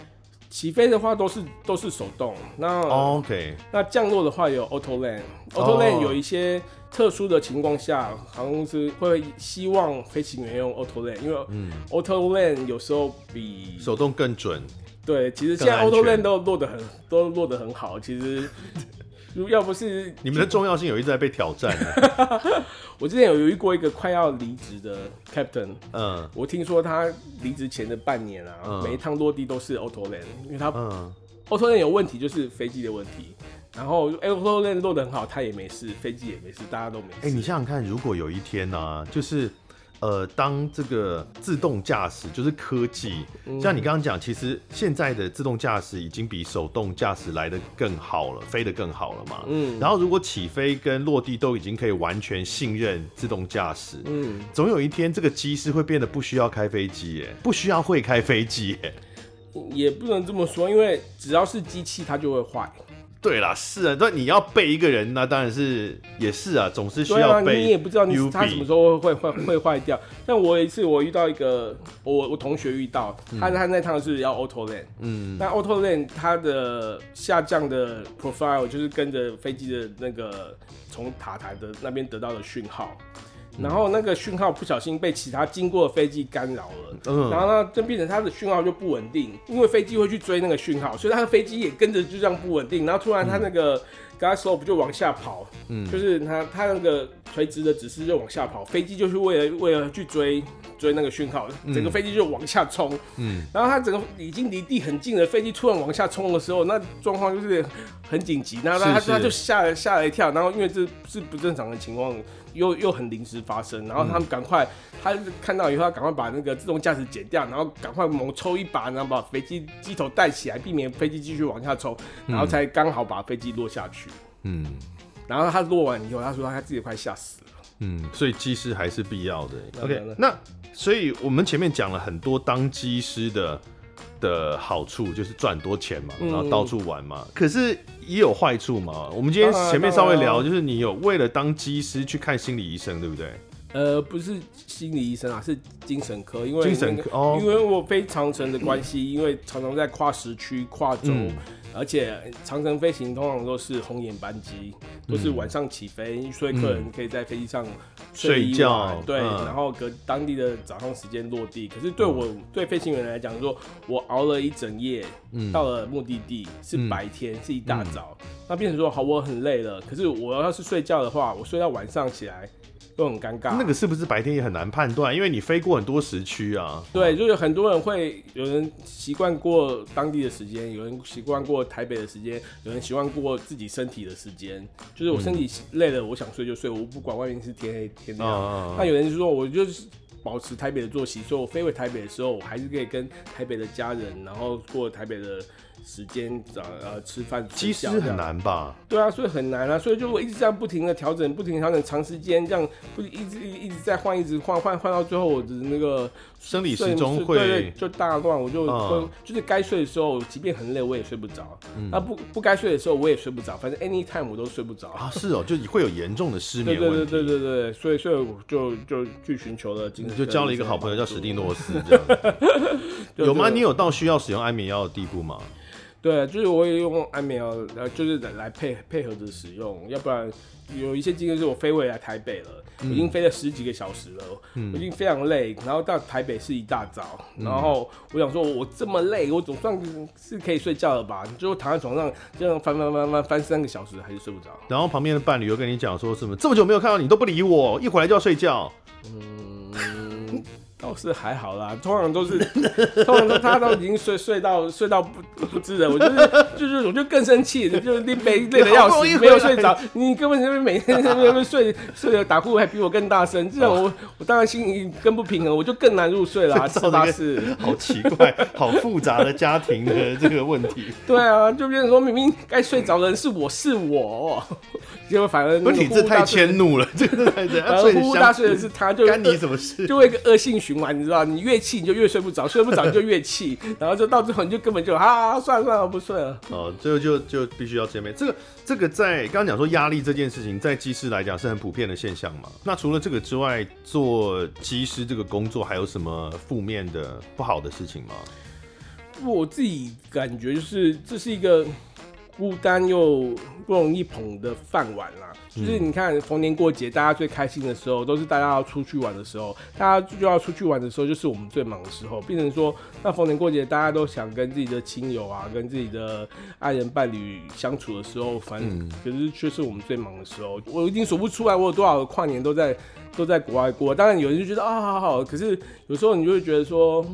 起飞的话都是都是手动，那、oh, OK，那降落的话有 auto land，auto land 有一些特殊的情况下，航空公司会希望飞行员用 auto land，因为 auto land 有时候比手动更准。对，其实现在 auto land 都落得很都落得很好，其实。如要不是你们的重要性有一直在被挑战。我之前有遇过一个快要离职的 captain，嗯，我听说他离职前的半年啊，嗯、每一趟落地都是 auto land，因为他嗯 auto land 有问题就是飞机的问题，然后 auto land 落得很好，他也没事，飞机也没事，大家都没事。哎、欸，你想想看，如果有一天呢、啊，就是。呃，当这个自动驾驶就是科技，像你刚刚讲，其实现在的自动驾驶已经比手动驾驶来的更好了，飞得更好了嘛。嗯。然后如果起飞跟落地都已经可以完全信任自动驾驶，嗯，总有一天这个机师会变得不需要开飞机，哎，不需要会开飞机，哎，也不能这么说，因为只要是机器，它就会坏。对啦，是啊，那你要背一个人，那当然是也是啊，总是需要备、啊。你也不知道你他什么时候会 会会坏掉。但我有一次我遇到一个我我同学遇到，他他那趟是要 auto land，嗯，那 auto land 它的下降的 profile 就是跟着飞机的那个从塔台的那边得到的讯号。然后那个讯号不小心被其他经过的飞机干扰了，嗯，然后呢，就变成它的讯号就不稳定，因为飞机会去追那个讯号，所以它的飞机也跟着就这样不稳定。然后突然它那个 gas slope 就往下跑，嗯，就是它它那个垂直的指示就往下跑，飞机就是为了为了去追追那个讯号，整个飞机就往下冲，嗯，然后它整个已经离地很近了飞机突然往下冲的时候，那状况就是很紧急，然后它它就吓了吓了一跳，然后因为这是不正常的情况。又又很临时发生，然后他们赶快，他看到以后，他赶快把那个自动驾驶剪掉，然后赶快猛抽一把，然后把飞机机头带起来，避免飞机继续往下冲，然后才刚好把飞机落下去。嗯，然后他落完以后，他说他自己快吓死了。嗯，所以机师还是必要的。OK，那所以我们前面讲了很多当机师的。的好处就是赚多钱嘛，然后到处玩嘛。嗯、可是也有坏处嘛。我们今天前面稍微聊，就是你有为了当机师去看心理医生，对不对？呃，不是心理医生啊，是精神科。因为、那个、精神科哦，因为我非长程的关系，嗯、因为常常在跨时区、跨州。嗯而且长城飞行通常都是红眼班机，都是晚上起飞，嗯、所以客人可以在飞机上睡觉，对，嗯、然后隔当地的早上时间落地。可是对我、嗯、对飞行员来讲，说我熬了一整夜，嗯、到了目的地是白天，嗯、是一大早，嗯、那变成说好，我很累了，可是我要是睡觉的话，我睡到晚上起来。都很尴尬，那个是不是白天也很难判断？因为你飞过很多时区啊。对，就是很多人会有人习惯过当地的时间，有人习惯过台北的时间，有人习惯过自己身体的时间。就是我身体累了，我想睡就睡，我不管外面是天黑天亮。哦、那有人就说，我就是保持台北的作息，所以我飞回台北的时候，我还是可以跟台北的家人，然后过台北的。时间找呃吃饭，其实很难吧？对啊，所以很难啊，所以就我一直这样不停的调整，不停的调整，长时间这样不一直一直在换，一直换换换到最后我的那个生理时钟会对，对，对就大乱，我就、嗯、就是该睡的时候，即便很累我也睡不着，那、嗯、不不该睡的时候我也睡不着，反正 anytime 我都睡不着啊。是哦，就会有严重的失眠问题。对对对对对对，所以所以我就就去寻求了精神就交了一个好朋友叫史蒂诺斯，这样 有吗？你有到需要使用安眠药的地步吗？对，就是我也用安眠药，呃，就是来配配合着使用，要不然有一些经验是我飞回来台北了，嗯、已经飞了十几个小时了，嗯、我已经非常累，然后到台北是一大早，嗯、然后我想说，我这么累，我总算是可以睡觉了吧？就躺在床上这样翻翻翻翻翻三个小时，还是睡不着。然后旁边的伴侣又跟你讲说什么？这么久没有看到你都不理我，一回来就要睡觉。嗯。倒是还好啦，通常都是，通常都他都已经睡睡到睡到不不知了，我就是就是我就更生气，就是你累累的要死，没有睡着，你根本就是每天在那边睡睡的打呼还比我更大声，这样我我当然心里更不平衡，我就更难入睡了。是吧？是，好奇怪，好复杂的家庭的 这个问题。对啊，就变成说明明该睡着的人是我是我，结果反而你这太迁怒了，这个太这样，而呼呼大睡的是他，就干你什么事？就会一个恶性循环，你知道，你越气你就越睡不着，睡不着你就越气，然后就到最后你就根本就啊，算了算了，我不睡了。哦，最后就就必须要见面。这个这个在刚刚讲说压力这件事情，在机师来讲是很普遍的现象嘛。那除了这个之外，做机师这个工作还有什么负面的不好的事情吗？我自己感觉就是这是一个。孤单又不容易捧的饭碗啦，就是你看逢年过节，大家最开心的时候，都是大家要出去玩的时候。大家就要出去玩的时候，就是我们最忙的时候。变成说，那逢年过节，大家都想跟自己的亲友啊，跟自己的爱人伴侣相处的时候，反正可是却是我们最忙的时候。我已经数不出来，我有多少个跨年都在都在国外过。当然有人就觉得啊，好好，可是有时候你就会觉得说。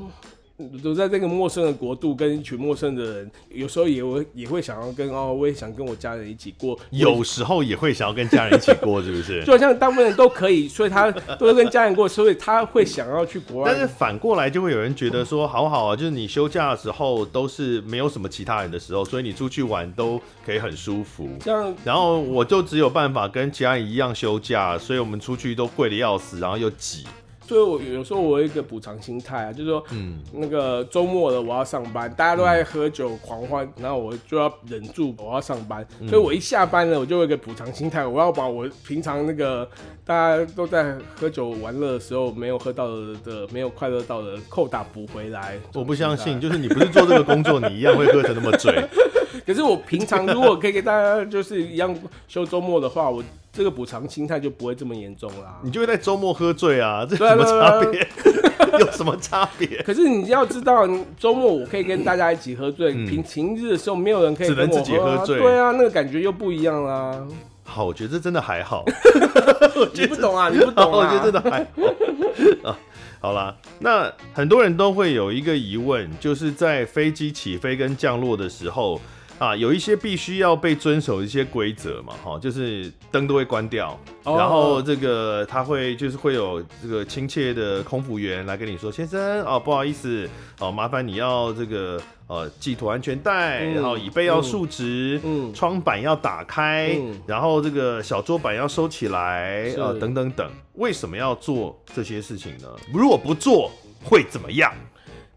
都在这个陌生的国度，跟一群陌生的人，有时候也会也会想要跟哦，我也想跟我家人一起过。有时候也会想要跟家人一起过，是不是？就好像大部分人都可以，所以他都会跟家人过，所以他会想要去国外。但是反过来就会有人觉得说，好好啊，就是你休假的时候都是没有什么其他人的时候，所以你出去玩都可以很舒服。这样，然后我就只有办法跟其他人一样休假，所以我们出去都贵的要死，然后又挤。所以，我有时候我有一个补偿心态啊，就是说，嗯，那个周末了，我要上班，大家都在喝酒狂欢，然后我就要忍住，我要上班。所以我一下班了，我就有一个补偿心态，我要把我平常那个大家都在喝酒玩乐的时候没有喝到的、的没有快乐到的扣打补回来。我不相信，就是你不是做这个工作，你一样会喝成那么醉。可是我平常如果可以给大家就是一样休周末的话，我。这个补偿心态就不会这么严重啦。你就会在周末喝醉啊？这有什么差别？有什么差别？可是你要知道，周末我可以跟大家一起喝醉，平平日的时候没有人可以只能自己喝醉。对啊，那个感觉又不一样啦。好，我觉得这真的还好。你不懂啊，你不懂啊。我觉得 真的还好啊。好啦，那很多人都会有一个疑问，就是在飞机起飞跟降落的时候。啊，有一些必须要被遵守一些规则嘛，哈，就是灯都会关掉，oh. 然后这个他会就是会有这个亲切的空服员来跟你说，先生哦，不好意思哦，麻烦你要这个呃系妥安全带，嗯、然后椅背要竖直，嗯，窗板要打开，嗯、然后这个小桌板要收起来，呃，等等等，为什么要做这些事情呢？如果不做会怎么样？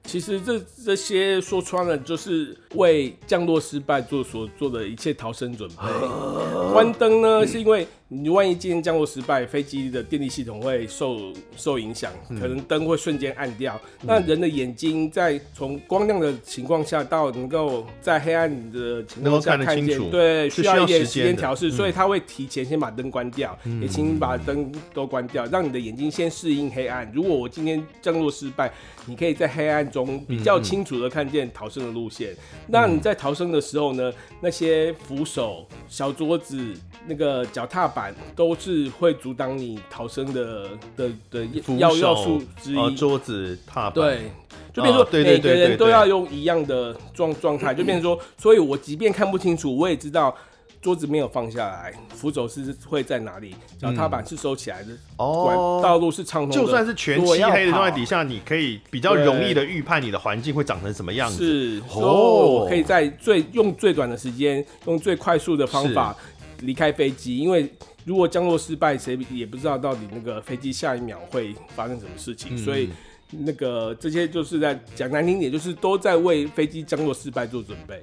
其实这这些说穿了，就是为降落失败做所做的一切逃生准备。关灯呢，是因为。你万一今天降落失败，飞机的电力系统会受受影响，可能灯会瞬间暗掉。嗯、那人的眼睛在从光亮的情况下到能够在黑暗的情况下看见，对，需要一点时间调试，所以他会提前先把灯关掉，嗯、也请把灯都关掉，让你的眼睛先适应黑暗。如果我今天降落失败，你可以在黑暗中比较清楚的看见逃生的路线。嗯、那你在逃生的时候呢，那些扶手、小桌子、那个脚踏板。都是会阻挡你逃生的的的要要素之一。桌子、踏板，对，就变成说每个人都要用一样的状状态，就变成说，所以我即便看不清楚，我也知道桌子没有放下来，扶手是会在哪里，脚踏板是收起来的，哦，道路是畅通的。就算是全漆黑的状态底下，你可以比较容易的预判你的环境会长成什么样子。是，哦，可以在最用最短的时间，用最快速的方法离开飞机，因为。如果降落失败，谁也不知道到底那个飞机下一秒会发生什么事情，嗯、所以那个这些就是在讲难听点，就是都在为飞机降落失败做准备。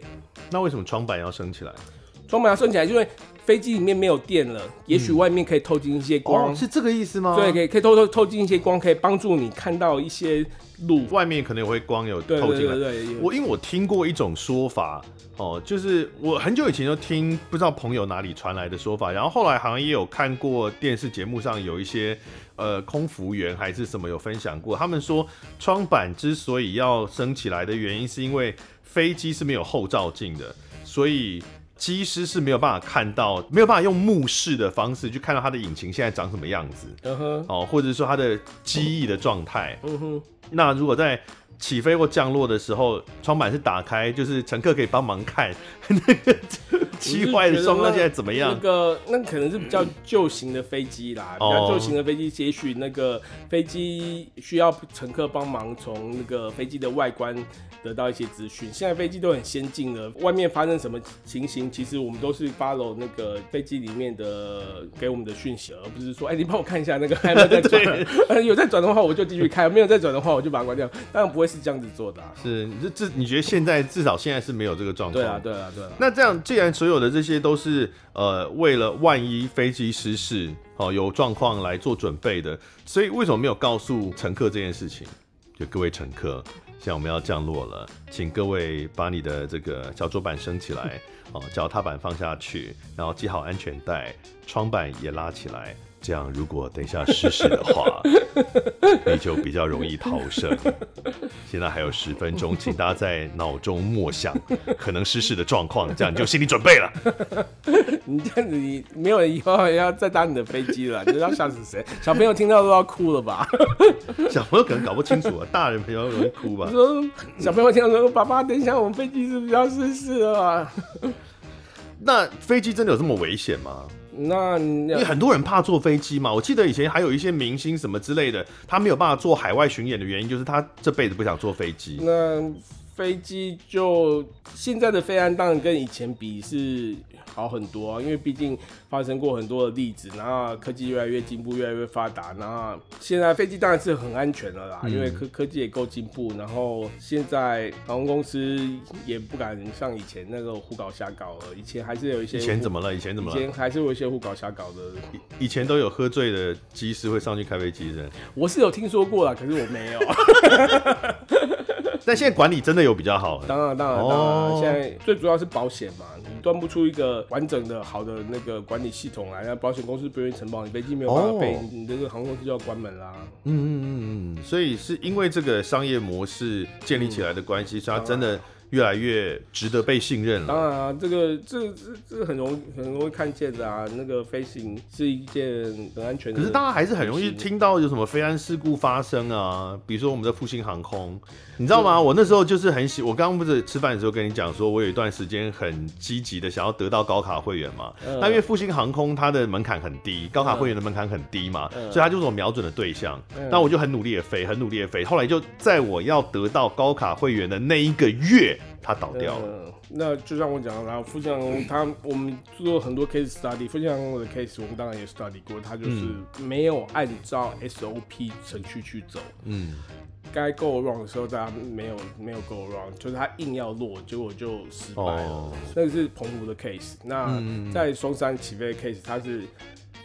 那为什么窗板要升起来？窗板要升起来，因为飞机里面没有电了，也许外面可以透进一些光，哦，是这个意思吗？对，可以可以透透透进一些光，可以帮助你看到一些路，外面可能也会光有透进来。对对对对，我因为我听过一种说法，哦，就是我很久以前就听不知道朋友哪里传来的说法，然后后来好像也有看过电视节目上有一些呃空服员还是什么有分享过，他们说窗板之所以要升起来的原因，是因为飞机是没有后照镜的，所以。机师是没有办法看到，没有办法用目视的方式去看到它的引擎现在长什么样子，哦、uh huh.，或者说它的机翼的状态。嗯哼、uh，huh. 那如果在起飞或降落的时候，窗板是打开，就是乘客可以帮忙看那个机坏的状况现在怎么样。那个那可能是比较旧型的飞机啦，嗯、比较旧型的飞机，也许那个飞机需要乘客帮忙从那个飞机的外观。得到一些资讯，现在飞机都很先进了，外面发生什么情形，其实我们都是 follow 那个飞机里面的给我们的讯息，而不是说，哎、欸，你帮我看一下那个还有没有在转，对 有在转的话我就继续开，没有在转的话我就把它关掉，当然不会是这样子做的、啊。是，这这你觉得现在至少现在是没有这个状况？对啊，对啊，对啊。那这样，既然所有的这些都是呃为了万一飞机失事哦有状况来做准备的，所以为什么没有告诉乘客这件事情？就各位乘客。现在我们要降落了，请各位把你的这个小桌板升起来，哦，脚踏板放下去，然后系好安全带，窗板也拉起来。这样，如果等一下失事的话，你就比较容易逃生。现在还有十分钟，请大家在脑中默想可能失事的状况，这样你就心理准备了。你这样子，你没有以后要再搭你的飞机了，你知道吓死谁？小朋友听到都要哭了吧？小朋友可能搞不清楚啊，大人比较容易哭吧？说小朋友听到说：“爸爸，等一下我们飞机是不是要失事了？”那飞机真的有这么危险吗？那因为很多人怕坐飞机嘛，我记得以前还有一些明星什么之类的，他没有办法做海外巡演的原因，就是他这辈子不想坐飞机。那飞机就现在的飞安当然跟以前比是。好很多啊，因为毕竟发生过很多的例子，然后科技越来越进步，越来越发达，然后现在飞机当然是很安全了啦，嗯、因为科科技也够进步，然后现在航空公司也不敢像以前那个胡搞瞎搞了，以前还是有一些。以前怎么了？以前怎么了？以前还是有一些胡搞瞎搞的。以以前都有喝醉的机师会上去开飞机的。我是有听说过啦，可是我没有。但现在管理真的有比较好？当然，当然，当然，哦、现在最主要是保险嘛。你端不出一个完整的好的那个管理系统来，那保险公司不愿意承保，你飞机没有办法飞，你这个航空公司就要关门啦。嗯嗯嗯嗯，所以是因为这个商业模式建立起来的关系，所以它真的。越来越值得被信任了。当然啊，这个这这这很容易很容易看见的啊。那个飞行是一件很安全的。可是大家还是很容易听到有什么飞安事故发生啊。比如说我们的复兴航空，你知道吗？我那时候就是很喜，我刚刚不是吃饭的时候跟你讲说，我有一段时间很积极的想要得到高卡会员嘛。嗯、那因为复兴航空它的门槛很低，高卡会员的门槛很低嘛，嗯、所以它就是我瞄准的对象。那、嗯、我就很努力的飞，很努力的飞。后来就在我要得到高卡会员的那一个月。他倒掉了、嗯。那就像我讲的，然后复兴航空他我们做很多 case study，复兴航空的 case 我们当然也 study 过，他就是没有按照 SOP 程序去走。嗯，该 go wrong 的时候，大家没有没有 go wrong，就是他硬要落，结果就失败了。哦、那个是澎湖的 case。那在松山起飞的 case，他是。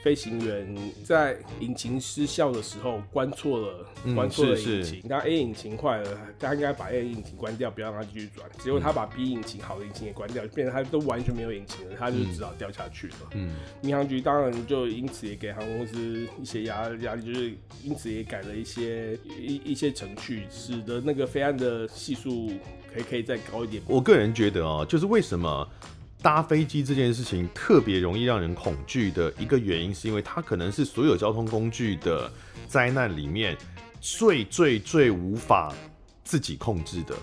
飞行员在引擎失效的时候关错了，关错了引擎。那、嗯、A 引擎坏了，他应该把 A 引擎关掉，不要让它继续转。结果他把 B 引擎好的引擎也关掉，变成他都完全没有引擎了，他就只好掉下去了。嗯，民航局当然就因此也给航空公司一些压压力，就是因此也改了一些一一些程序，使得那个飞案的系数可以可以再高一点。我个人觉得啊、喔，就是为什么？搭飞机这件事情特别容易让人恐惧的一个原因，是因为它可能是所有交通工具的灾难里面最最最无法自己控制的。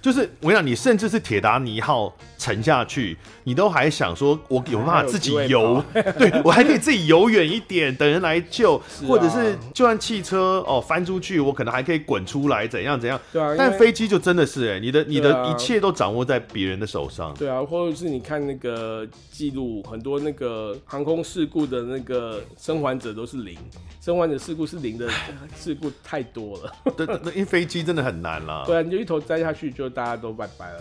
就是我跟你讲，你甚至是铁达尼号沉下去，你都还想说，我有办法自己游，对我还可以自己游远一点，等人来救，啊、或者是就算汽车哦翻出去，我可能还可以滚出来，怎样怎样。对啊，但飞机就真的是哎、欸，你的你的一切都掌握在别人的手上。对啊，或者是你看那个记录，很多那个航空事故的那个生还者都是零，生还者事故是零的事故太多了。对，那因为飞机真的很难了。对啊，你就一头栽下去就。大家都拜拜了，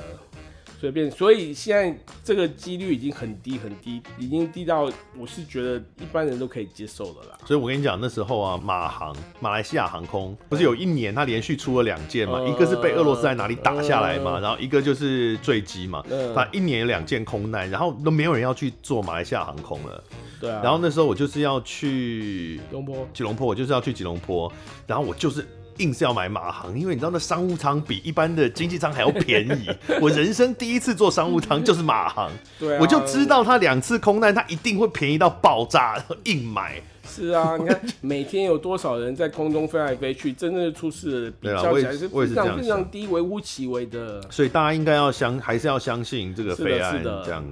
随便，所以现在这个几率已经很低很低，已经低到我是觉得一般人都可以接受的啦。所以我跟你讲，那时候啊，马航马来西亚航空不是有一年它连续出了两件嘛，一个是被俄罗斯在哪里打下来嘛，然后一个就是坠机嘛，它一年有两件空难，然后都没有人要去做马来西亚航空了。对啊。然后那时候我就是要去吉隆坡，吉隆坡，我就是要去吉隆坡，然后我就是。硬是要买马航，因为你知道那商务舱比一般的经济舱还要便宜。我人生第一次坐商务舱就是马航，对啊，我就知道它两次空难，它一定会便宜到爆炸，然后硬买。是啊，你看每天有多少人在空中飞来飞去，真正出事的比较起来是非常非常低，微乎其微的。所以大家应该要相，还是要相信这个飞安这样。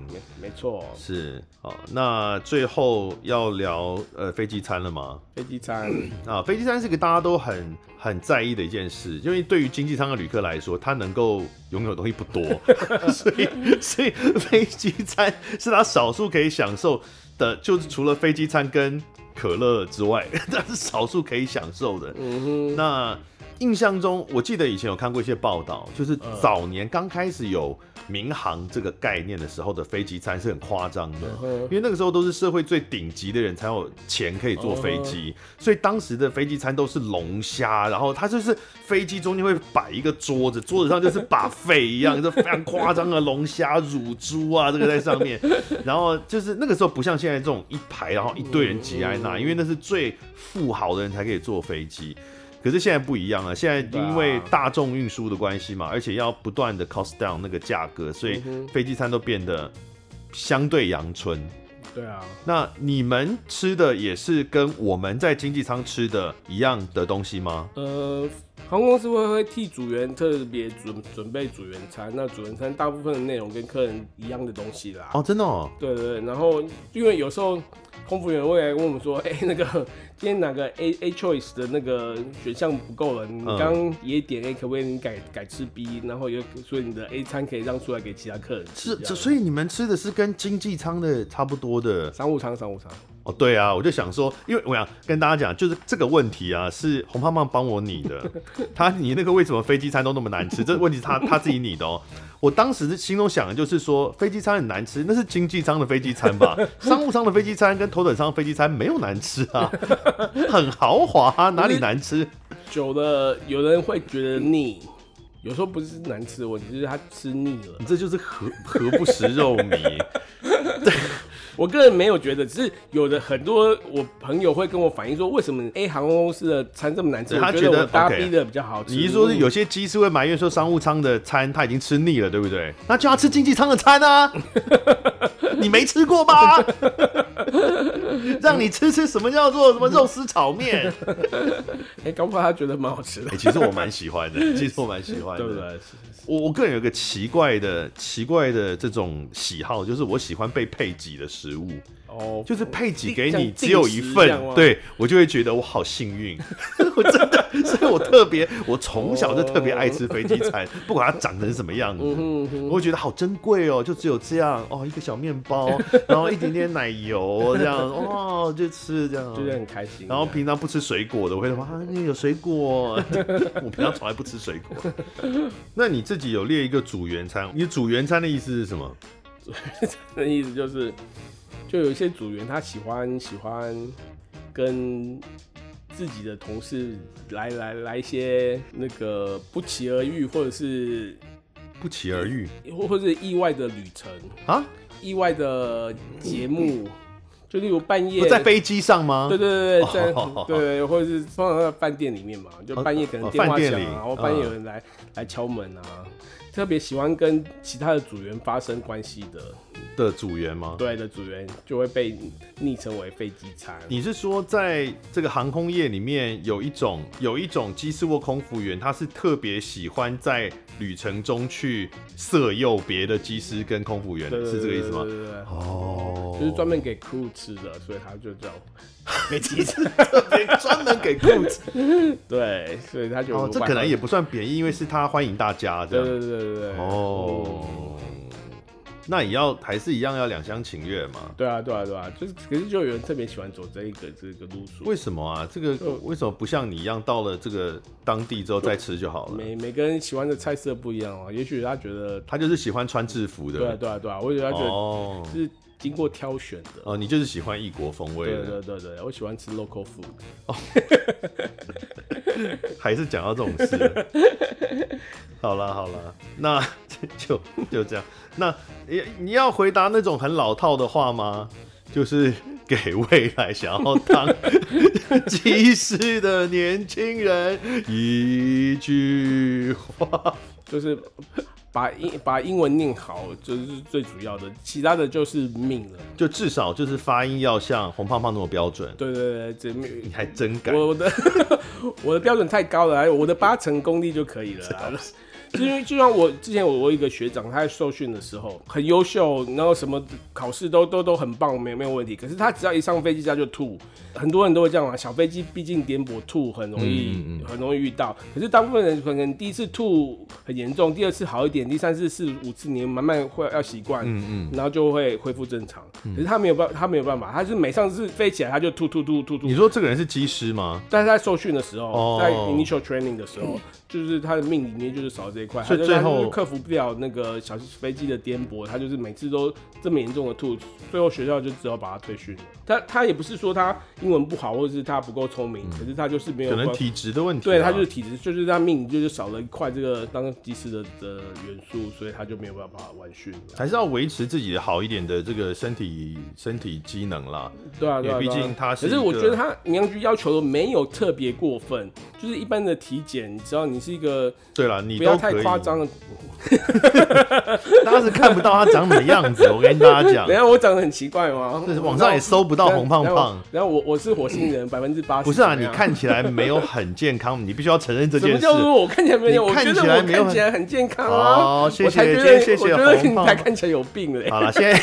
没错，是好。那最后要聊呃飞机餐了吗？飞机餐 啊，飞机餐是个大家都很很在意的一件事，因为对于经济舱的旅客来说，他能够拥有的东西不多，所以所以飞机餐是他少数可以享受的，就是除了飞机餐跟可乐之外，但是少数可以享受的。嗯哼，那印象中，我记得以前有看过一些报道，就是早年刚开始有民航这个概念的时候的飞机餐是很夸张的，因为那个时候都是社会最顶级的人才有钱可以坐飞机，所以当时的飞机餐都是龙虾，然后它就是飞机中间会摆一个桌子，桌子上就是 buffet 一样，就非常夸张的龙虾、乳猪啊，这个在上面，然后就是那个时候不像现在这种一排，然后一堆人挤在那，因为那是最富豪的人才可以坐飞机。可是现在不一样了，现在因为大众运输的关系嘛，而且要不断的 cost down 那个价格，所以飞机餐都变得相对阳春。对啊，那你们吃的也是跟我们在经济舱吃的一样的东西吗？呃，航空公司会会替组员特别准准备组员餐，那组员餐大部分的内容跟客人一样的东西啦。哦，真的哦。对对对，然后因为有时候。空服员会来问我们说：“哎、欸，那个今天哪个 A A choice 的那个选项不够了？你刚刚也点 A，可不可以你改改吃 B？然后有所以你的 A 餐可以让出来给其他客人吃。是，所以你们吃的是跟经济舱的差不多的商务舱，商务舱。哦，对啊，我就想说，因为我想跟大家讲，就是这个问题啊，是红胖胖帮我拟的。他你那个为什么飞机餐都那么难吃？这个问题是他他自己拟的哦。我当时心中想的就是说，飞机餐很难吃，那是经济舱的飞机餐吧？商务舱的飞机餐跟头等舱飞机餐没有难吃啊，很豪华啊，哪里难吃？久了，有人会觉得腻，有时候不是难吃的问题，就是他吃腻了。你这就是何何不食肉糜？对。我个人没有觉得，只是有的很多我朋友会跟我反映说，为什么 A 航空公司的餐这么难吃？他觉得搭 B 的比较好吃。你是说是有些机师会埋怨说商务舱的餐他已经吃腻了，对不对？那就要吃经济舱的餐啊！你没吃过吗？让你吃吃什么叫做什么肉丝炒面？哎，搞不好他觉得蛮好吃的。哎，其实我蛮喜欢的，其实我蛮喜欢的，对不对？我我个人有个奇怪的奇怪的这种喜好，就是我喜欢被配给的食物。哦，就是配给给你只有一份，对，我就会觉得我好幸运，我真的，所以我特别，我从小就特别爱吃飞机餐，不管它长成什么样子，我会觉得好珍贵哦，就只有这样哦，一个小面包，然后一点点奶油这样，哦，就吃这样，就是很开心。然后平常不吃水果的，我会说啊，你有水果，我平常从来不吃水果。那你自己有列一个主原餐，你主原餐的意思是什么？组员餐的意思就是。就有一些组员，他喜欢喜欢跟自己的同事来来来一些那个不期而遇，或者是不期而遇，或或者是意外的旅程啊，意外的节目，就例如半夜在飞机上吗？对对对对，在 对，或者是放在饭店里面嘛，就半夜可能电话响啊，然后半夜有人来来敲门啊，特别喜欢跟其他的组员发生关系的。的组员吗？对的组员就会被昵称为飞机餐。你是说，在这个航空业里面，有一种有一种机师或空服员，他是特别喜欢在旅程中去色诱别的机师跟空服员，是这个意思吗？对对对。哦，就是专门给 crew 吃的，所以他就叫 飞机餐，专门给 crew 吃。对，所以他就哦，这可能也不算贬义，因为是他欢迎大家这样。对对对对对。哦。那也要还是一样要两厢情愿嘛？对啊，对啊，对啊，就是可是就有人特别喜欢走这一个这个路数。为什么啊？这个为什么不像你一样到了这个当地之后再吃就好了？每每个人喜欢的菜色不一样啊，也许他觉得他就是喜欢穿制服的。对啊，对啊，对啊，我觉得他觉得是经过挑选的。哦，你就是喜欢异国风味的。对对对对，我喜欢吃 local food。哦，还是讲到这种事。好了好了，那就就这样。那你你要回答那种很老套的话吗？就是给未来想要当 机师的年轻人一句话，就是把英把英文念好，就是最主要的，其他的就是命了。就至少就是发音要像红胖胖那么标准。对对对，这你还真敢。我的 我的标准太高了，我的八成功力就可以了。就因为就像我之前我我一个学长，他在受训的时候很优秀，然后什么考试都都都很棒，没没有问题。可是他只要一上飞机他就吐，很多人都会这样嘛。小飞机毕竟颠簸吐很容易，嗯嗯很容易遇到。可是大部分人可能第一次吐很严重，第二次好一点，第三次、四五次你慢慢会要习惯，嗯嗯，然后就会恢复正常。可是他没有办，他没有办法，他是每上次飞起来他就吐吐吐吐吐。你说这个人是机师吗？但是在受训的时候，哦、在 initial training 的时候。嗯 就是他的命里面就是少这一块，所以最后克服不了那个小飞机的颠簸，他就是每次都这么严重的吐，最后学校就只好把他退训了。他他也不是说他英文不好，或者是他不够聪明，可是他就是没有可能体质的问题。对，他就是体质，就是他命就是少了一块这个当机师的的元素，所以他就没有办法完训。还是要维持自己的好一点的这个身体身体机能啦。对啊，对啊，毕竟他是。可是我觉得他民航局要求的没有特别过分，就是一般的体检，只要你是一个对了，你不要太夸张了。大家是看不到他长什么样子，我跟大家讲。等下我长得很奇怪吗？网上也搜不到红胖胖。然后我我是火星人，百分之八十。不是啊，你看起来没有很健康，你必须要承认这件事。什么叫做我看起来没有？我看起来没有，看起来很健康啊。哦，谢谢，谢谢，我觉得你才看起来有病嘞。好了，现在。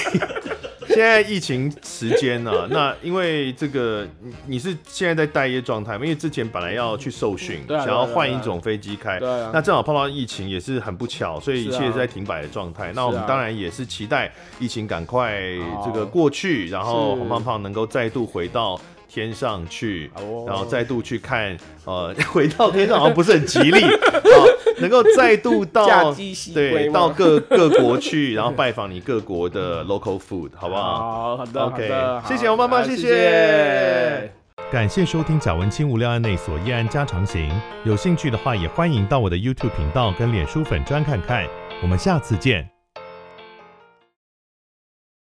现在疫情时间呢、啊？那因为这个你是现在在待业状态嘛？因为之前本来要去受训，嗯、想要换一种飞机开，对啊、那正好碰到疫情，也是很不巧，所以一切是在停摆的状态。啊、那我们当然也是期待疫情赶快这个过去，然后红胖胖能够再度回到。天上去，然后再度去看，呃，回到天上好像不是很吉利，能够再度到对到各各国去，然后拜访你各国的 local food，好不好？好，好的，OK，谢谢我妈妈，谢谢，感谢收听贾文清无聊案内所夜案家常行，有兴趣的话也欢迎到我的 YouTube 频道跟脸书粉专看看，我们下次见。